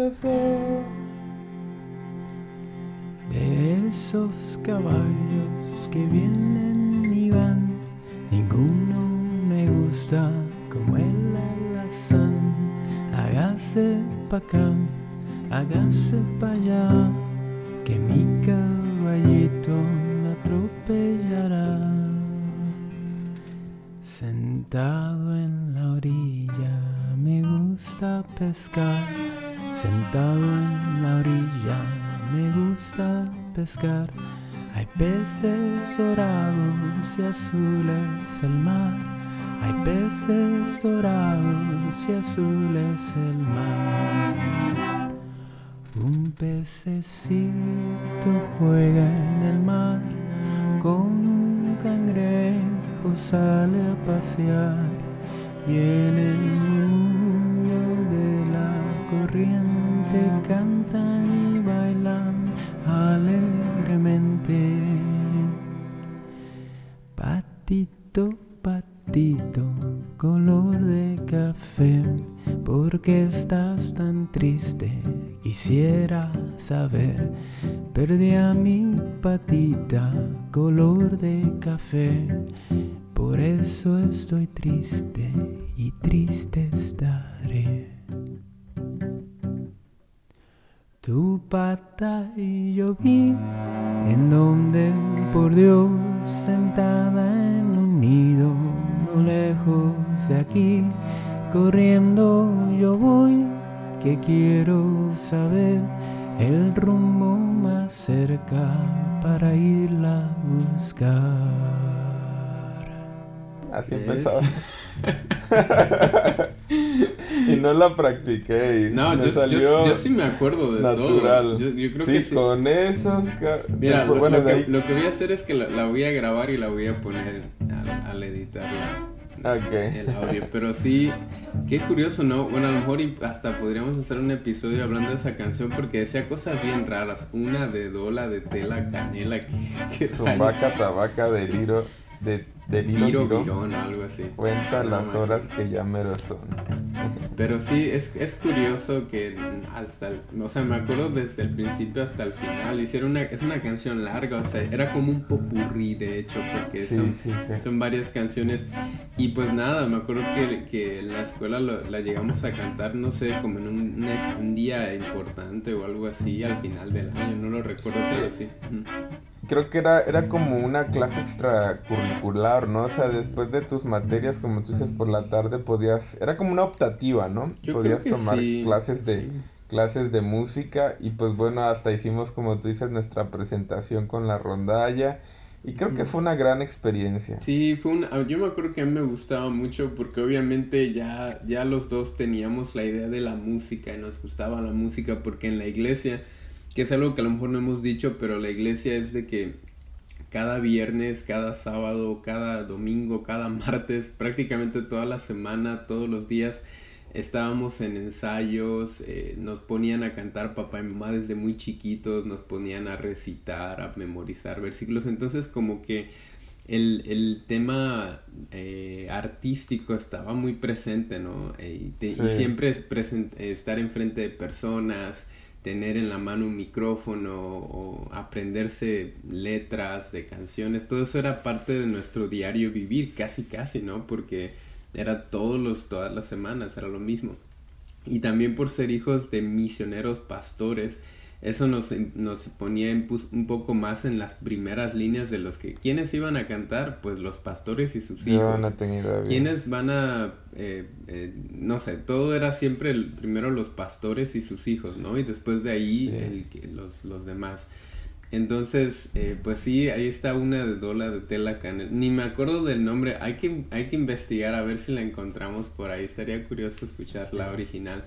De esos caballos que vienen y van, ninguno me gusta como el alazán. Hágase pa' acá, hágase pa' allá, que mi caballito me atropellará. Sentado en la orilla me gusta pescar, sentado en la orilla me gusta pescar hay peces dorados y azules el mar. Hay peces dorados y azules el mar. Un pececito juega en el mar, con un cangrejo sale a pasear y en el mundo de la corriente cantan qué estás tan triste? Quisiera saber, perdí a mi patita, color de café, por eso estoy triste y triste estaré. Tu pata y yo vi en donde por Dios sentada en un nido, no lejos de aquí, corriendo yo voy, que quiero saber el rumbo más cerca para irla a buscar. Así empezaba. y no la practiqué. no, yo, sí me acuerdo de natural. todo. Yo, yo creo sí, que sí. con esos. Mira, lo, bueno, que, lo, que, voy a hacer es que la, voy a grabar y la voy a poner al, al editar el audio. Pero sí, qué curioso, ¿no? Bueno, a lo mejor hasta podríamos hacer un episodio hablando de esa canción porque decía cosas bien raras. Una de dola, de tela, canela. Que, Zumbaca, tabaca, deliro, de de Viro, Virón, algo así. Cuenta las horas que ya me lo son. Pero sí, es, es curioso que hasta, o sea, me acuerdo desde el principio hasta el final, hicieron una, es una canción larga, o sea, era como un popurrí de hecho, porque son, son varias canciones. Y pues nada, me acuerdo que, que en la escuela la llegamos a cantar, no sé, como en un, un, día importante o algo así al final del año, no lo recuerdo, pero sí creo que era, era como una clase extracurricular, ¿no? O sea, después de tus materias, como tú dices, por la tarde podías, era como una optativa, ¿no? podías tomar clases de clases de música y pues bueno, hasta hicimos como tú dices nuestra presentación con la rondalla y creo que fue una gran experiencia. Sí, fue una, yo me acuerdo que a mí me gustaba mucho porque obviamente ya, ya los dos teníamos la idea de la música y nos gustaba la música porque en la iglesia que es algo que a lo mejor no hemos dicho, pero la iglesia es de que cada viernes, cada sábado, cada domingo, cada martes, prácticamente toda la semana, todos los días, estábamos en ensayos, eh, nos ponían a cantar papá y mamá desde muy chiquitos, nos ponían a recitar, a memorizar versículos, entonces como que el, el tema eh, artístico estaba muy presente, ¿no? Eh, y, siempre es estar enfrente de personas, tener en la mano un micrófono o aprenderse letras de canciones, todo eso era parte de nuestro diario vivir, casi casi, ¿no? Porque era todos los, todas las semanas, era lo mismo. Y también por ser hijos de misioneros pastores, eso nos, nos ponía un poco más en las primeras líneas de los que quienes iban a cantar pues los pastores y sus hijos no tenía quienes van a eh, eh, no sé todo era siempre el, primero los pastores y sus hijos no y después de ahí el, los, los demás entonces, eh, pues sí, ahí está una de Dola de Tela Canel. Ni me acuerdo del nombre. Hay que, hay que investigar a ver si la encontramos por ahí. Estaría curioso escuchar la original.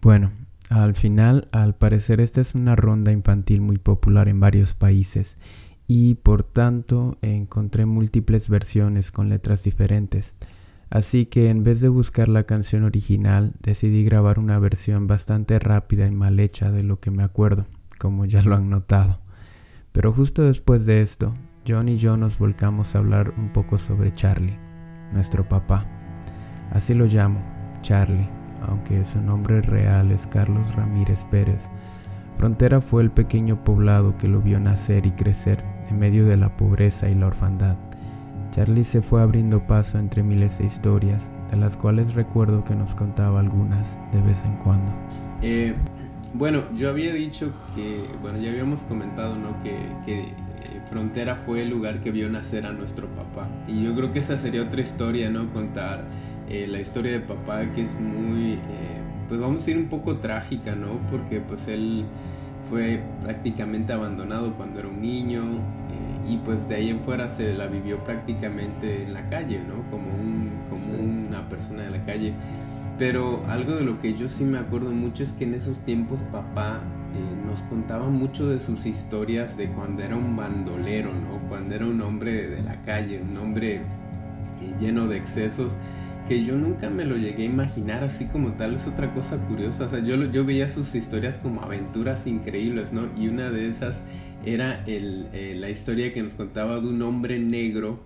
Bueno, al final, al parecer, esta es una ronda infantil muy popular en varios países y por tanto encontré múltiples versiones con letras diferentes. Así que en vez de buscar la canción original, decidí grabar una versión bastante rápida y mal hecha de lo que me acuerdo, como ya lo han notado. Pero justo después de esto, John y yo nos volcamos a hablar un poco sobre Charlie, nuestro papá. Así lo llamo, Charlie, aunque su nombre real es Carlos Ramírez Pérez. Frontera fue el pequeño poblado que lo vio nacer y crecer en medio de la pobreza y la orfandad. Charlie se fue abriendo paso entre miles de historias, de las cuales recuerdo que nos contaba algunas de vez en cuando. Eh, bueno, yo había dicho que, bueno, ya habíamos comentado, ¿no? Que, que eh, Frontera fue el lugar que vio nacer a nuestro papá. Y yo creo que esa sería otra historia, ¿no? Contar eh, la historia de papá que es muy, eh, pues vamos a decir un poco trágica, ¿no? Porque pues él fue prácticamente abandonado cuando era un niño eh, y pues de ahí en fuera se la vivió prácticamente en la calle, ¿no? Como, un, como una persona de la calle. Pero algo de lo que yo sí me acuerdo mucho es que en esos tiempos papá nos contaba mucho de sus historias de cuando era un bandolero, ¿no? Cuando era un hombre de la calle, un hombre lleno de excesos que yo nunca me lo llegué a imaginar así como tal, es otra cosa curiosa, o sea, yo, yo veía sus historias como aventuras increíbles, ¿no? Y una de esas era el, eh, la historia que nos contaba de un hombre negro,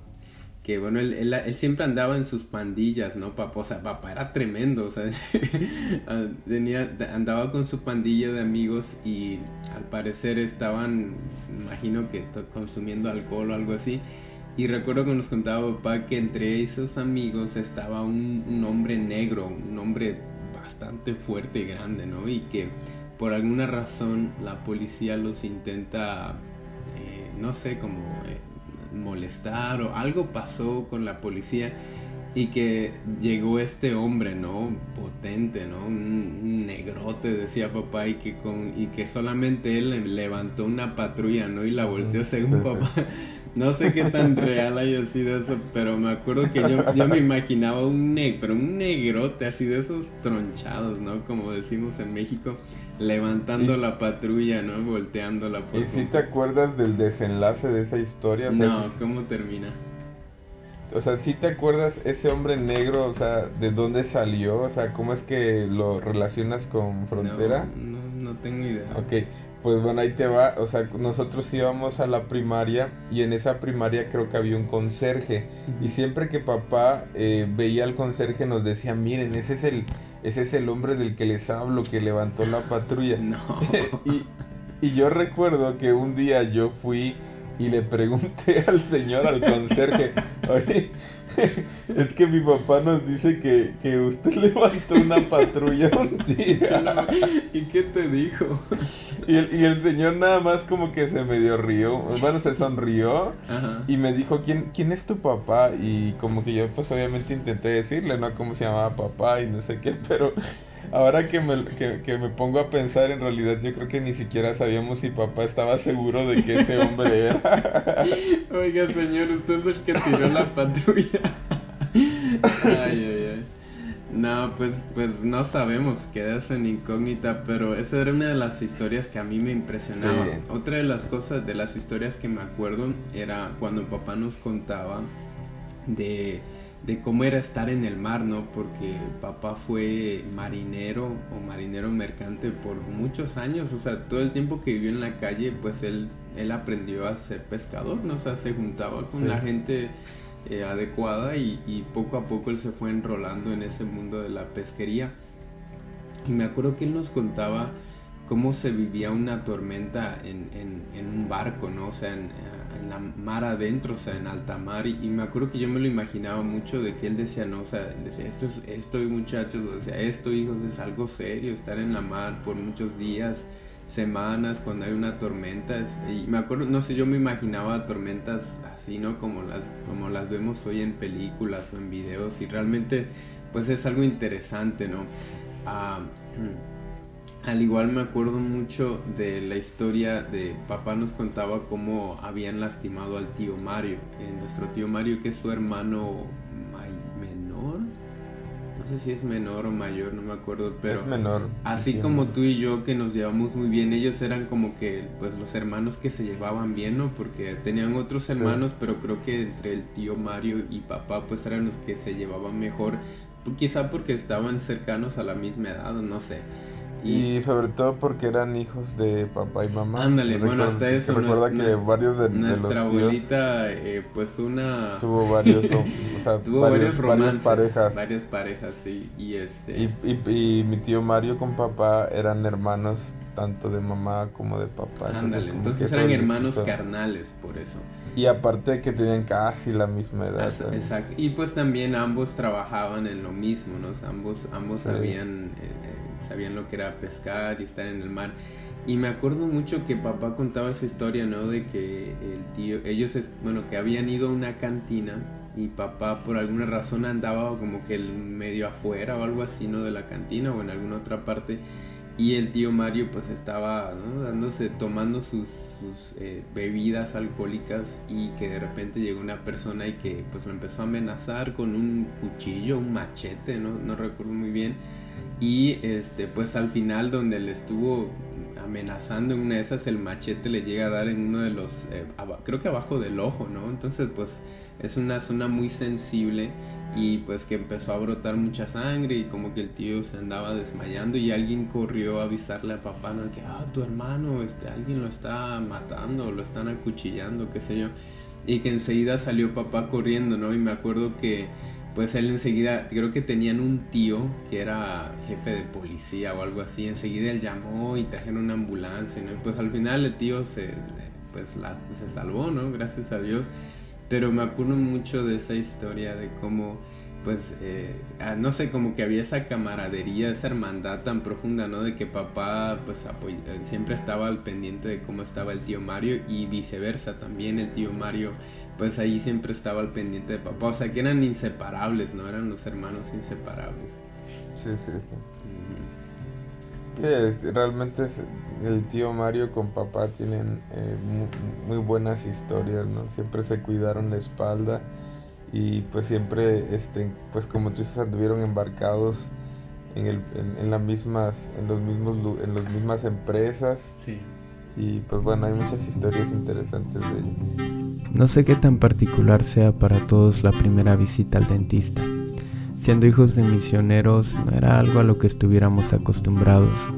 que bueno, él, él, siempre andaba en sus pandillas, ¿no? Papá, o sea, papá era tremendo, o sea, tenía, andaba con su pandilla de amigos y al parecer estaban, imagino que consumiendo alcohol o algo así y recuerdo que nos contaba papá que entre esos amigos estaba un, hombre negro, un hombre bastante fuerte y grande, ¿no? Y que por alguna razón la policía los intenta, eh, no sé, como eh, molestar o algo pasó con la policía y que llegó este hombre, ¿no? Potente, ¿no? Un, negrote, decía papá, y que, con, y que solamente él levantó una patrulla, ¿no? Y la volteó según papá. No sé qué tan real haya sido eso, pero me acuerdo que yo, yo me imaginaba un negro, un negrote así de esos tronchados, ¿no? Como decimos en México, levantando la patrulla, ¿no? Volteándola. Por ¿Y si te acuerdas del desenlace de esa historia? no, ¿cómo termina? O sea, si te acuerdas ese hombre negro, o sea, de dónde salió? O sea, ¿cómo es que lo relacionas con Frontera? No, no, no tengo idea. Ok, pues bueno, ahí te va. O sea, nosotros íbamos a la primaria y en esa primaria creo que había un conserje. Y siempre que papá eh, veía al conserje nos decía, miren, ese es el, ese es el hombre del que les hablo, que levantó la patrulla. No. y, y yo recuerdo que un día yo fui y le pregunté al señor, al conserje, oye, es que mi papá nos dice que, que usted levantó una patrulla un día. ¿Y qué te dijo? Y el, y el señor nada más como que se medio rió, bueno, se sonrió y me dijo, ¿quién, ¿quién es tu papá? Y como que yo pues obviamente intenté decirle, ¿no? ¿Cómo se llamaba papá y no sé qué? Pero ahora que me, que, me pongo a pensar, en realidad yo creo que ni siquiera sabíamos si papá estaba seguro de que ese hombre era. Oiga, señor, usted es el que tiró la patrulla. Ay, ay, ay. No, pues, pues no sabemos, queda en incógnita, pero esa era una de las historias que a mí me impresionaba. Otra de las cosas, de las historias que me acuerdo, era cuando papá nos contaba de de cómo era estar en el mar, ¿no? Porque papá fue marinero o marinero mercante por muchos años, o sea, todo el tiempo que vivió en la calle, pues él, él aprendió a ser pescador, ¿no? O sea, se juntaba con la gente eh, adecuada y, y, poco a poco él se fue enrolando en ese mundo de la pesquería. Y me acuerdo que él nos contaba cómo se vivía una tormenta en, en, en un barco, ¿no? O sea, en, en la mar adentro, o sea, en alta mar. Y, me acuerdo que yo me lo imaginaba mucho de que él decía, no, o sea, decía, esto, es, esto muchachos, o sea, esto hijos es algo serio, estar en la mar por muchos días, semanas, cuando hay una tormenta. y me acuerdo, no sé, yo me imaginaba tormentas así, ¿no? Como las, como las vemos hoy en películas o en videos. Y realmente, pues es algo interesante, ¿no? Ah, al igual me acuerdo mucho de la historia de papá nos contaba cómo habían lastimado al tío Mario, eh, nuestro tío Mario que es su hermano menor, no sé si es menor o mayor, no me acuerdo, pero es menor. Así como tú y yo que nos llevamos muy bien, ellos eran como que pues los hermanos que se llevaban bien, ¿no? Porque tenían otros hermanos, pero creo que entre el tío Mario y papá pues eran los que se llevaban mejor, quizá porque estaban cercanos a la misma edad, no sé. Y, sobre todo porque eran hijos de papá y mamá. Ándale, bueno, hasta eso. Recuerda que varios de, nuestra abuelita, eh, pues fue una. Tuvo varios, o, sea, tuvo varios, varias parejas. Varias parejas, sí. Y, este... Y, y, mi tío Mario con papá eran hermanos tanto de mamá como de papá. Ándale, entonces, eran hermanos carnales, por eso. Y aparte que tenían casi la misma edad. Exacto. Y pues también ambos trabajaban en lo mismo, ¿no? ambos, ambos habían. Eh, sabían lo que era pescar y estar en el mar. Y me acuerdo mucho que papá contaba esa historia, ¿no? De que el tío, ellos, bueno, que habían ido a una cantina y papá por alguna razón andaba como que el medio afuera o algo así, ¿no? De la cantina o en alguna otra parte. Y el tío Mario pues estaba ¿no? dándose, tomando sus, eh, bebidas alcohólicas y que de repente llegó una persona y que pues lo empezó a amenazar con un cuchillo, un machete, no, no recuerdo muy bien y este, pues al final donde le estuvo amenazando en una de esas, el machete le llega a dar en uno de los, eh, creo que abajo del ojo, ¿no? Entonces pues es una zona muy sensible y pues que empezó a brotar mucha sangre y como que el tío se andaba desmayando y alguien corrió a avisarle a papá, ¿no? Que, ah, tu hermano, este, alguien lo está matando, lo están acuchillando, qué sé yo. Y que enseguida salió papá corriendo, ¿no? Y me acuerdo que pues él enseguida, creo que tenían un tío que era jefe de policía o algo así, enseguida él llamó y trajeron una ambulancia, ¿no? pues al final el tío se, pues se salvó, ¿no? Gracias a Dios. Pero me acuerdo mucho de esa historia de cómo, pues, eh, ah, no sé, como que había esa camaradería, esa hermandad tan profunda, ¿no? De que papá, pues, eh, siempre estaba al pendiente de cómo estaba el tío Mario y viceversa, también el tío Mario pues ahí siempre estaba al pendiente de papá. O sea, que eran inseparables, ¿no? Eran los hermanos inseparables. Sí, sí, sí. Sí, realmente el tío Mario con papá tienen eh, muy, buenas historias, ¿no? Siempre se cuidaron la espalda y pues siempre, este, pues como tú dices, anduvieron embarcados en, el, en, las mismas, en los mismos, en las mismas empresas. Sí. Y pues bueno, hay muchas historias interesantes de ellos. No sé qué tan particular sea para todos la primera visita al dentista. Siendo hijos de misioneros no era algo a lo que estuviéramos acostumbrados.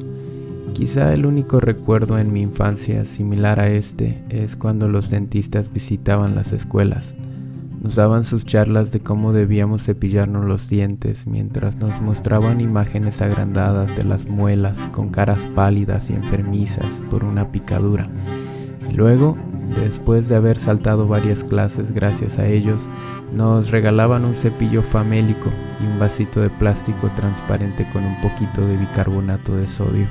Quizá el único recuerdo en mi infancia similar a este es cuando los dentistas visitaban las escuelas. Nos daban sus charlas de cómo debíamos cepillarnos los dientes mientras nos mostraban imágenes agrandadas de las muelas con caras pálidas y enfermizas por una picadura. Y luego, después de haber saltado varias clases gracias a ellos, nos regalaban un cepillo famélico y un vasito de plástico transparente con un poquito de bicarbonato de sodio.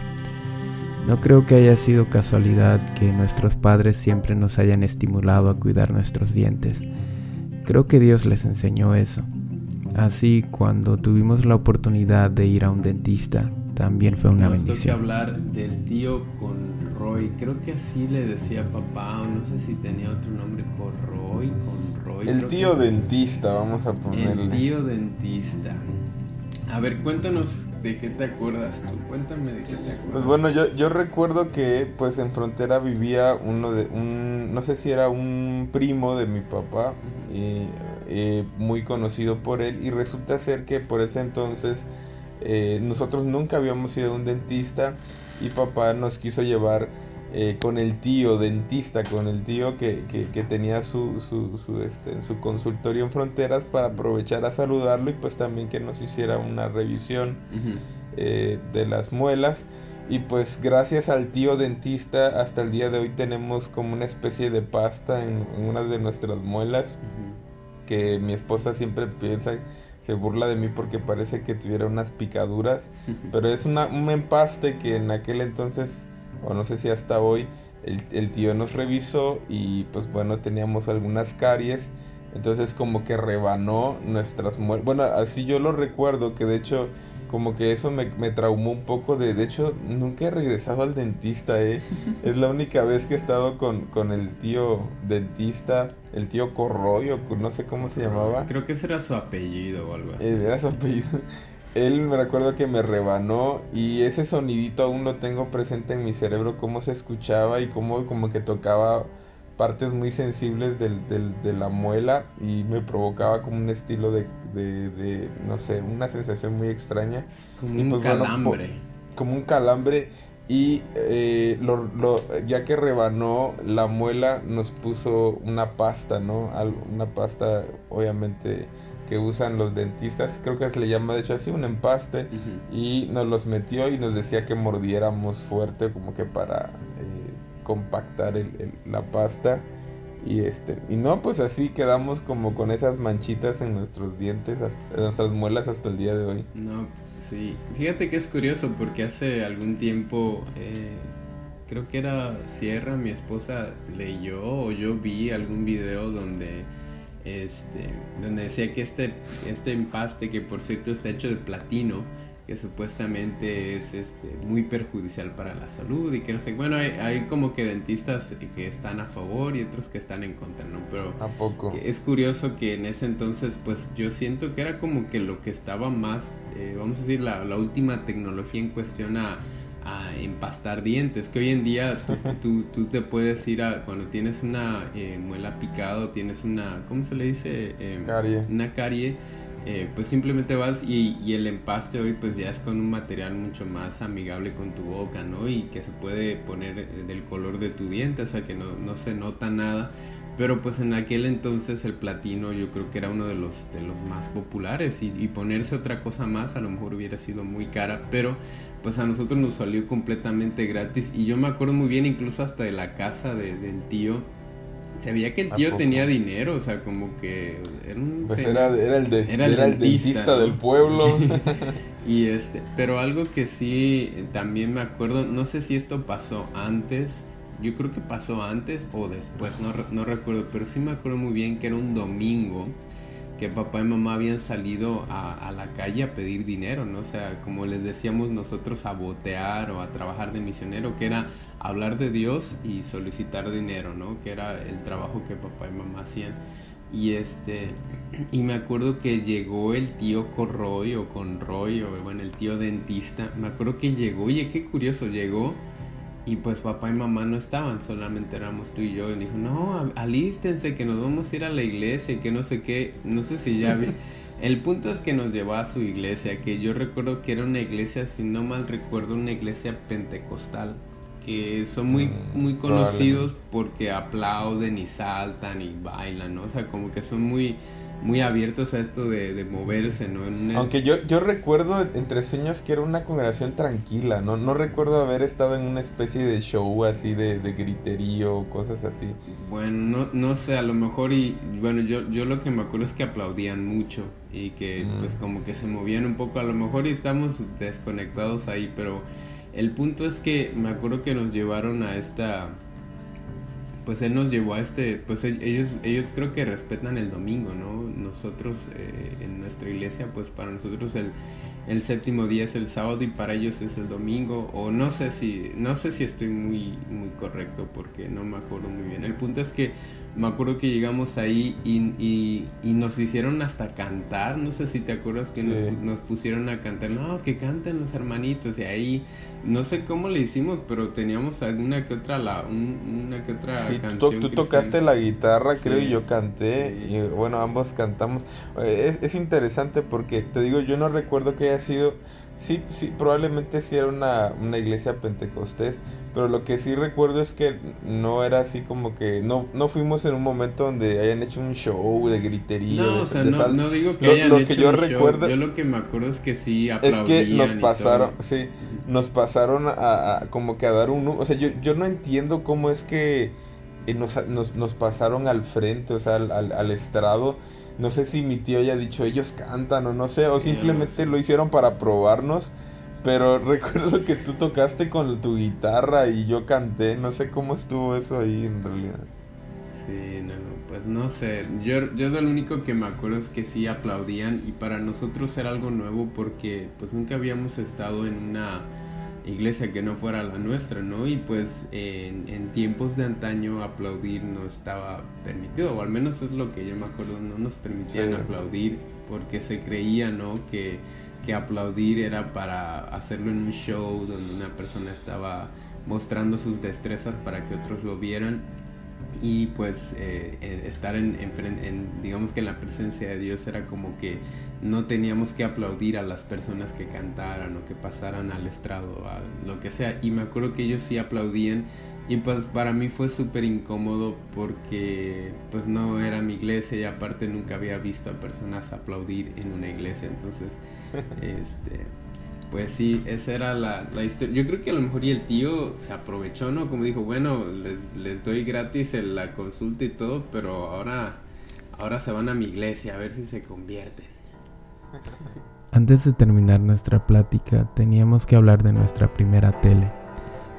No creo que haya sido casualidad que nuestros padres siempre nos hayan estimulado a cuidar nuestros dientes. Creo que Dios les enseñó eso. Así, cuando tuvimos la oportunidad de ir a un dentista, también fue una Nos bendición. que hablar del tío con Roy, creo que así le decía papá, o no sé si tenía otro nombre, con Roy, con El tío dentista, vamos a ponerle. El tío dentista. A ver, cuéntanos de qué te acuerdas tú. Cuéntame de qué te acuerdas. Pues bueno, yo, yo recuerdo que pues en frontera vivía uno de un no sé si era un primo de mi papá y, eh, muy conocido por él y resulta ser que por ese entonces eh, nosotros nunca habíamos ido a un dentista y papá nos quiso llevar eh, con el tío dentista, con el tío que, que, tenía su, su, su, este, su consultorio en fronteras para aprovechar a saludarlo y pues también que nos hiciera una revisión eh, de las muelas. Y pues gracias al tío dentista hasta el día de hoy tenemos como una especie de pasta en, una de nuestras muelas que mi esposa siempre piensa se burla de mí porque parece que tuviera unas picaduras, pero es una, un empaste que en aquel entonces o no sé si hasta hoy, el, tío nos revisó y pues bueno, teníamos algunas caries. Entonces como que rebanó nuestras muelas. Bueno, así yo lo recuerdo, que de hecho como que eso me, me, traumó un poco de... De hecho, nunca he regresado al dentista, ¿eh? es la única vez que he estado con, con el tío dentista, el tío Corroyo, no sé cómo se llamaba. Creo que ese era su apellido o algo así. Eh, era su apellido. Él me recuerdo que me rebanó y ese sonidito aún lo tengo presente en mi cerebro, cómo se escuchaba y cómo como que tocaba partes muy sensibles del, de la muela y me provocaba como un estilo de, de, no sé, una sensación muy extraña. Como un pues, calambre. como un calambre y eh, lo, ya que rebanó la muela nos puso una pasta, ¿no? Una pasta obviamente que usan los dentistas, creo que se le llama de hecho así, un empaste, y nos los metió y nos decía que mordiéramos fuerte como que para eh, compactar la pasta. Y este, y no, pues así quedamos como con esas manchitas en nuestros dientes, en nuestras muelas hasta el día de hoy. No, sí. Fíjate que es curioso porque hace algún tiempo, eh, creo que era Sierra, mi esposa, leyó o yo vi algún video donde este, donde decía que este, este empaste, que por cierto está hecho de platino, que supuestamente es este, muy perjudicial para la salud y que no sé, bueno, hay, como que dentistas que están a favor y otros que están en contra, ¿no? Pero ¿A poco? es curioso que en ese entonces, pues yo siento que era como que lo que estaba más, eh, vamos a decir, la, la última tecnología en cuestión a a empastar dientes, que hoy en día tú, tú, te puedes ir a, cuando tienes una eh, muela picada o tienes una, ¿cómo se le dice? Carie. Una carie, eh, pues simplemente vas y, y, el empaste hoy pues ya es con un material mucho más amigable con tu boca, ¿no? Y que se puede poner eh, del color de tu diente, o sea que no, no se nota nada. Pero pues en aquel entonces el platino yo creo que era uno de los, de los más populares y, y ponerse otra cosa más a lo mejor hubiera sido muy cara, pero pues a nosotros nos salió completamente gratis. Y yo me acuerdo muy bien, incluso hasta de la casa del tío. Se veía que el tío tenía dinero, o sea, como que era un... Pues era, el, dentista, del pueblo. y este, pero algo que sí también me acuerdo, no sé si esto pasó antes, yo creo que pasó antes o después, no, no recuerdo, pero sí me acuerdo muy bien que era un domingo que papá y mamá habían salido a, la calle a pedir dinero, ¿no? O sea, como les decíamos nosotros, a botear o a trabajar de misionero, que era hablar de Dios y solicitar dinero, ¿no? Que era el trabajo que papá y mamá hacían. Y este, y me acuerdo que llegó el tío Corroy o Conroy, o bueno, el tío dentista. Me acuerdo que llegó, oye, qué curioso, llegó y pues papá y mamá no estaban, solamente éramos tú y yo. Y dijo, no, alístense que nos vamos a ir a la iglesia que no sé qué, no sé si ya vi. El punto es que nos llevó a su iglesia, que yo recuerdo que era una iglesia, si no mal recuerdo, una iglesia pentecostal, que son muy, mm, muy conocidos porque aplauden y saltan y bailan, ¿no? O sea, como que son muy muy abiertos a esto de, moverse, ¿no? Aunque yo, yo recuerdo entre sueños que era una congregación tranquila, ¿no? No recuerdo haber estado en una especie de show así de, de griterío o cosas así. Bueno, no, no sé, a lo mejor y bueno, yo, yo lo que me acuerdo es que aplaudían mucho y que mm. pues como que se movían un poco, a lo mejor y estamos desconectados ahí, pero el punto es que me acuerdo que nos llevaron a esta pues él nos llevó a este, pues ellos, ellos creo que respetan el domingo, ¿no? Nosotros eh, en nuestra iglesia, pues para nosotros el, el séptimo día es el sábado y para ellos es el domingo o no sé si no sé si estoy muy muy correcto porque no me acuerdo muy bien el punto es que me acuerdo que llegamos ahí y, y, nos hicieron hasta cantar no sé si te acuerdas que nos, nos, pusieron a cantar no que canten los hermanitos y ahí no sé cómo le hicimos pero teníamos alguna que otra la una que otra canción tú, tocaste la guitarra creo y yo canté y bueno ambos cantamos. Es, es interesante porque te digo yo no recuerdo que haya sido Sí, sí, probablemente sí era una, una, iglesia pentecostés, pero lo que sí recuerdo es que no era así como que no no fuimos en un momento donde hayan hecho un show de gritería. No, o sea, no, digo que hayan hecho yo un recuerdo, show. Yo lo que me acuerdo es que sí aplaudían Es que nos pasaron, sí, nos pasaron a, como que a dar un, o sea, yo yo no entiendo cómo es que eh, nos, nos, nos pasaron al frente, o sea, al, al, al estrado no sé si mi tío haya dicho ellos cantan o no sé, o simplemente lo hicieron para probarnos. Pero recuerdo que tú tocaste con tu guitarra y yo canté. No sé cómo estuvo eso ahí en realidad. Sí, no, pues no sé. Yo, yo lo único que me acuerdo es que sí aplaudían y para nosotros era algo nuevo porque pues nunca habíamos estado en una iglesia que no fuera la nuestra, ¿no? Y pues en, tiempos de antaño aplaudir no estaba permitido, o al menos es lo que yo me acuerdo, no nos permitían aplaudir porque se creía, ¿no? Que que aplaudir era para hacerlo en un show donde una persona estaba mostrando sus destrezas para que otros lo vieran y pues eh, eh, estar en, digamos que en la presencia de Dios era como que no teníamos que aplaudir a las personas que cantaran o que pasaran al estrado, a lo que sea. Y me acuerdo que ellos sí aplaudían y pues para mí fue súper incómodo porque pues no era mi iglesia y aparte nunca había visto a personas aplaudir en una iglesia. Entonces, este, pues sí, esa era la, la, historia. Yo creo que a lo mejor y el tío se aprovechó, ¿no? Como dijo, bueno, les, les doy gratis la consulta y todo, pero ahora, ahora se van a mi iglesia a ver si se convierten. Antes de terminar nuestra plática, teníamos que hablar de nuestra primera tele.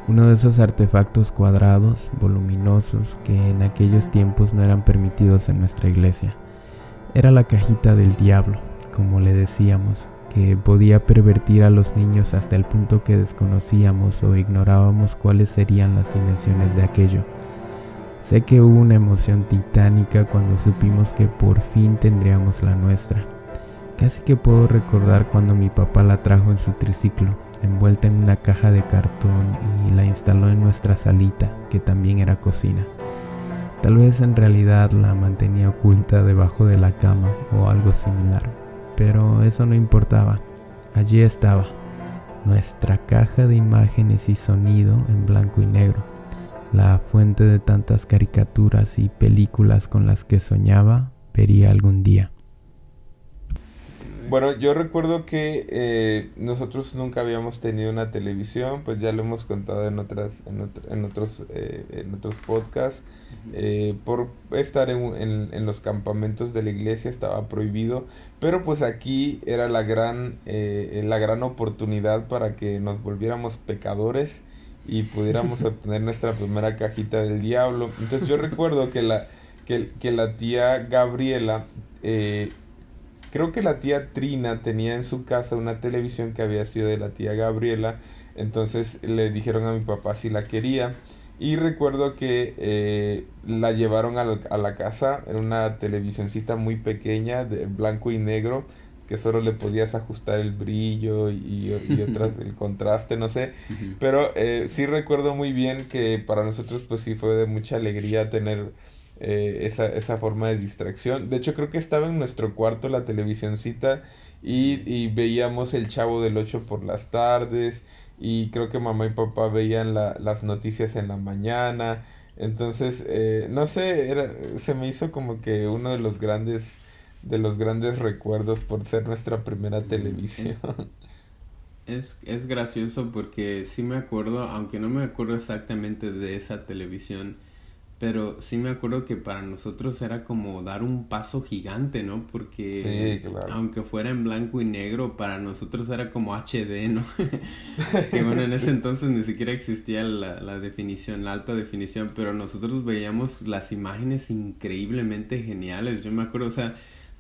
Uno de esos artefactos cuadrados, voluminosos, que en aquellos tiempos no eran permitidos en nuestra iglesia. Era la cajita del diablo, como le decíamos, que podía pervertir a los niños hasta el punto que desconocíamos o ignorábamos cuáles serían las dimensiones de aquello. Sé que hubo una emoción titánica cuando supimos que por fin tendríamos la nuestra Casi que puedo recordar cuando mi papá la trajo en su triciclo, envuelta en una caja de cartón y la instaló en nuestra salita, que también era cocina. Tal vez en realidad la mantenía oculta debajo de la cama o algo similar, pero eso no importaba. Allí estaba, nuestra caja de imágenes y sonido en blanco y negro, la fuente de tantas caricaturas y películas con las que soñaba vería algún día. Bueno, yo recuerdo que eh, nosotros nunca habíamos tenido una televisión, pues ya lo hemos contado en otras, en, otros, eh, en otros podcasts. Eh, por estar en, en, los campamentos de la iglesia estaba prohibido, pero pues aquí era la gran, la gran oportunidad para que nos volviéramos pecadores y pudiéramos obtener nuestra primera cajita del diablo. Entonces yo recuerdo que la, que, que la tía Gabriela Creo que la tía Trina tenía en su casa una televisión que había sido de la tía Gabriela, entonces le dijeron a mi papá si la quería. Y recuerdo que eh, la llevaron a la, casa, era una televisioncita muy pequeña, de blanco y negro, que solo le podías ajustar el brillo y, otras, el contraste, no sé. Pero eh, sí recuerdo muy bien que para nosotros pues sí fue de mucha alegría tener eh, esa, esa, forma de distracción. De hecho, creo que estaba en nuestro cuarto la televisioncita y, y veíamos el Chavo del 8 por las tardes y creo que mamá y papá veían la, las noticias en la mañana. Entonces, eh, no sé, era, se me hizo como que uno de los grandes de los grandes recuerdos por ser nuestra primera televisión. Es, es gracioso porque sí me acuerdo, aunque no me acuerdo exactamente de esa televisión, pero sí me acuerdo que para nosotros era como dar un paso gigante, ¿no? Porque aunque fuera en blanco y negro, para nosotros era como HD, ¿no? que bueno, en ese entonces ni siquiera existía la, la, definición, la alta definición, pero nosotros veíamos las imágenes increíblemente geniales. Yo me acuerdo, o sea,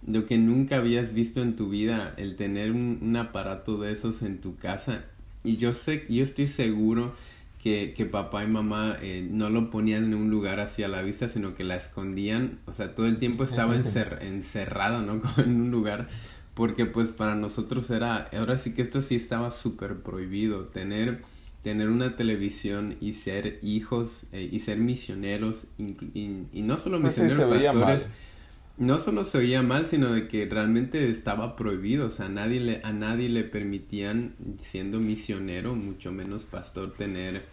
lo que nunca habías visto en tu vida, el tener un, un aparato de esos en tu casa. Y yo sé, yo estoy seguro que, que papá y mamá eh, no lo ponían en un lugar hacia la vista, sino que la escondían, o sea, todo el tiempo estaba encerrado, ¿no? en un lugar, porque pues para nosotros era, ahora sí que esto sí estaba súper prohibido, tener, tener una televisión y ser hijos eh, y ser misioneros, y, no solo misioneros, pastores, no solo se oía mal, sino de que realmente estaba prohibido, o sea, a nadie le, a nadie le permitían, siendo misionero, mucho menos pastor, tener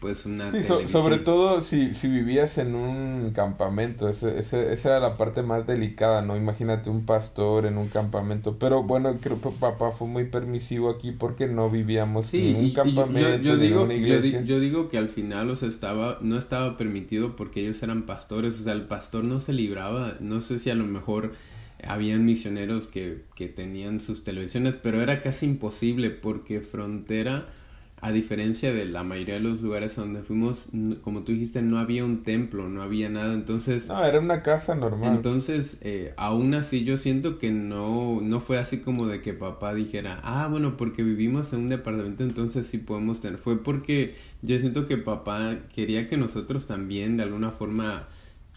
pues una sí, sobre todo si, si vivías en un campamento, ese, ese, esa era la parte más delicada, ¿no? Imagínate un pastor en un campamento, pero bueno, creo que papá fue muy permisivo aquí porque no vivíamos en un campamento, yo, digo, Yo, digo que al final, o sea, estaba, no estaba permitido porque ellos eran pastores, o sea, el pastor no se libraba, no sé si a lo mejor habían misioneros que, que tenían sus televisiones, pero era casi imposible porque Frontera a diferencia de la mayoría de los lugares donde fuimos, como tú dijiste, no había un templo, no había nada, entonces... No, era una casa normal. Entonces, eh, aún así yo siento que no, no fue así como de que papá dijera, ah, bueno, porque vivimos en un departamento, entonces sí podemos tener. Fue porque yo siento que papá quería que nosotros también, de alguna forma,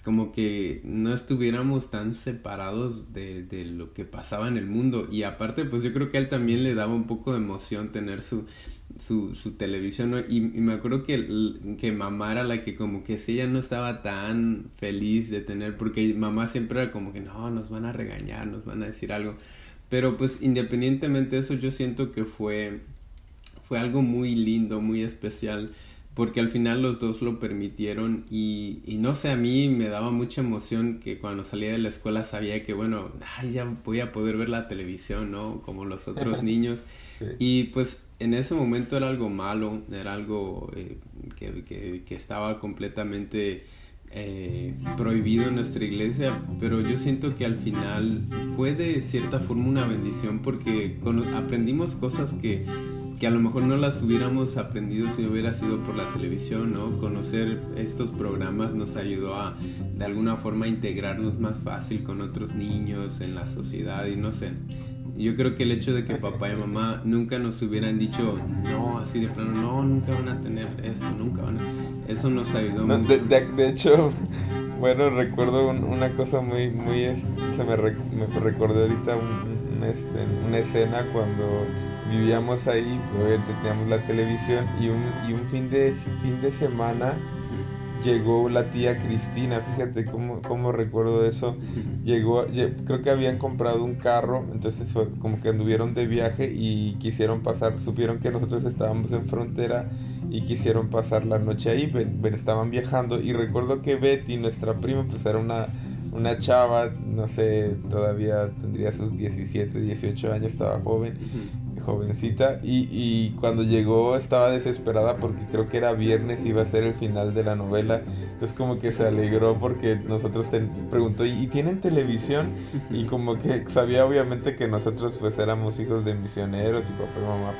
como que no estuviéramos tan separados de, de, lo que pasaba en el mundo. Y aparte, pues yo creo que a él también le daba un poco de emoción tener su, su, su televisión. Y, me acuerdo que, que mamá era la que como que si ella no estaba tan feliz de tener, porque mamá siempre era como que no, nos van a regañar, nos van a decir algo. Pero pues independientemente de eso, yo siento que fue, fue algo muy lindo, muy especial porque al final los dos lo permitieron y, y, no sé, a mí me daba mucha emoción que cuando salía de la escuela sabía que, bueno, ay, ya voy a poder ver la televisión, ¿no? Como los otros niños. Y pues en ese momento era algo malo, era algo eh, que, que, que, estaba completamente eh, prohibido en nuestra iglesia, pero yo siento que al final fue de cierta forma una bendición porque aprendimos cosas que que a lo mejor no las hubiéramos aprendido si hubiera sido por la televisión, ¿no? Conocer estos programas nos ayudó a de alguna forma integrarnos más fácil con otros niños en la sociedad y no sé. Yo creo que el hecho de que papá y mamá nunca nos hubieran dicho, no, así de plano, no, nunca van a tener esto, nunca van a... Eso nos ayudó mucho. De, hecho, bueno, recuerdo una cosa muy, muy, se me, me recordó ahorita este, una escena cuando vivíamos ahí, teníamos la televisión y un, y un fin, de, fin de semana llegó la tía Cristina, fíjate cómo, cómo recuerdo eso, llegó, creo que habían comprado un carro, entonces como que anduvieron de viaje y quisieron pasar, supieron que nosotros estábamos en frontera y quisieron pasar la noche ahí, estaban viajando. Y recuerdo que Betty, nuestra prima, pues era una, una chava, no sé, todavía tendría sus 17, 18 años, estaba joven jovencita y, y, cuando llegó estaba desesperada porque creo que era viernes y iba a ser el final de la novela. Entonces como que se alegró porque nosotros te preguntó ¿y tienen televisión? y como que sabía obviamente que nosotros pues éramos hijos de misioneros y papá y mamá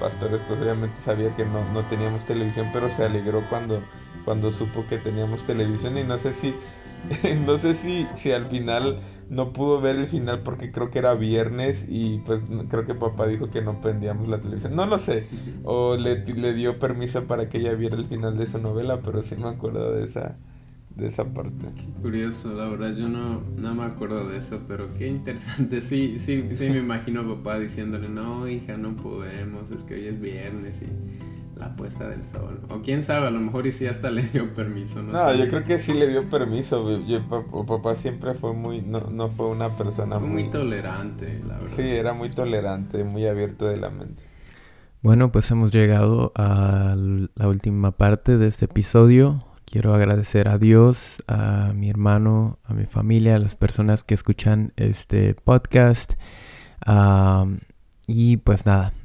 pastores pues obviamente sabía que no, no teníamos televisión pero se alegró cuando cuando supo que teníamos televisión. Y no sé si no sé si, si al final no pudo ver el final porque creo que era viernes y pues creo que papá dijo que no prendíamos la televisión. No lo sé. O le, le dio permiso para que ella viera el final de su novela, pero sí me acuerdo de esa de esa parte. curioso, la verdad yo no, no me acuerdo de eso, pero qué interesante. Sí, sí, sí me imagino a papá diciéndole, no hija, no podemos, es que hoy es viernes y la puesta del sol. O quién sabe, a lo mejor y sí hasta le dio permiso. No, yo creo que sí le dio permiso. Yo, papá siempre fue muy, no, no fue una persona muy, muy tolerante, la verdad. Sí, era muy tolerante, muy abierto de la mente. Bueno, pues hemos llegado a la última parte de este episodio. Quiero agradecer a Dios, a mi hermano, a mi familia, a las personas que escuchan este podcast. Y pues nada,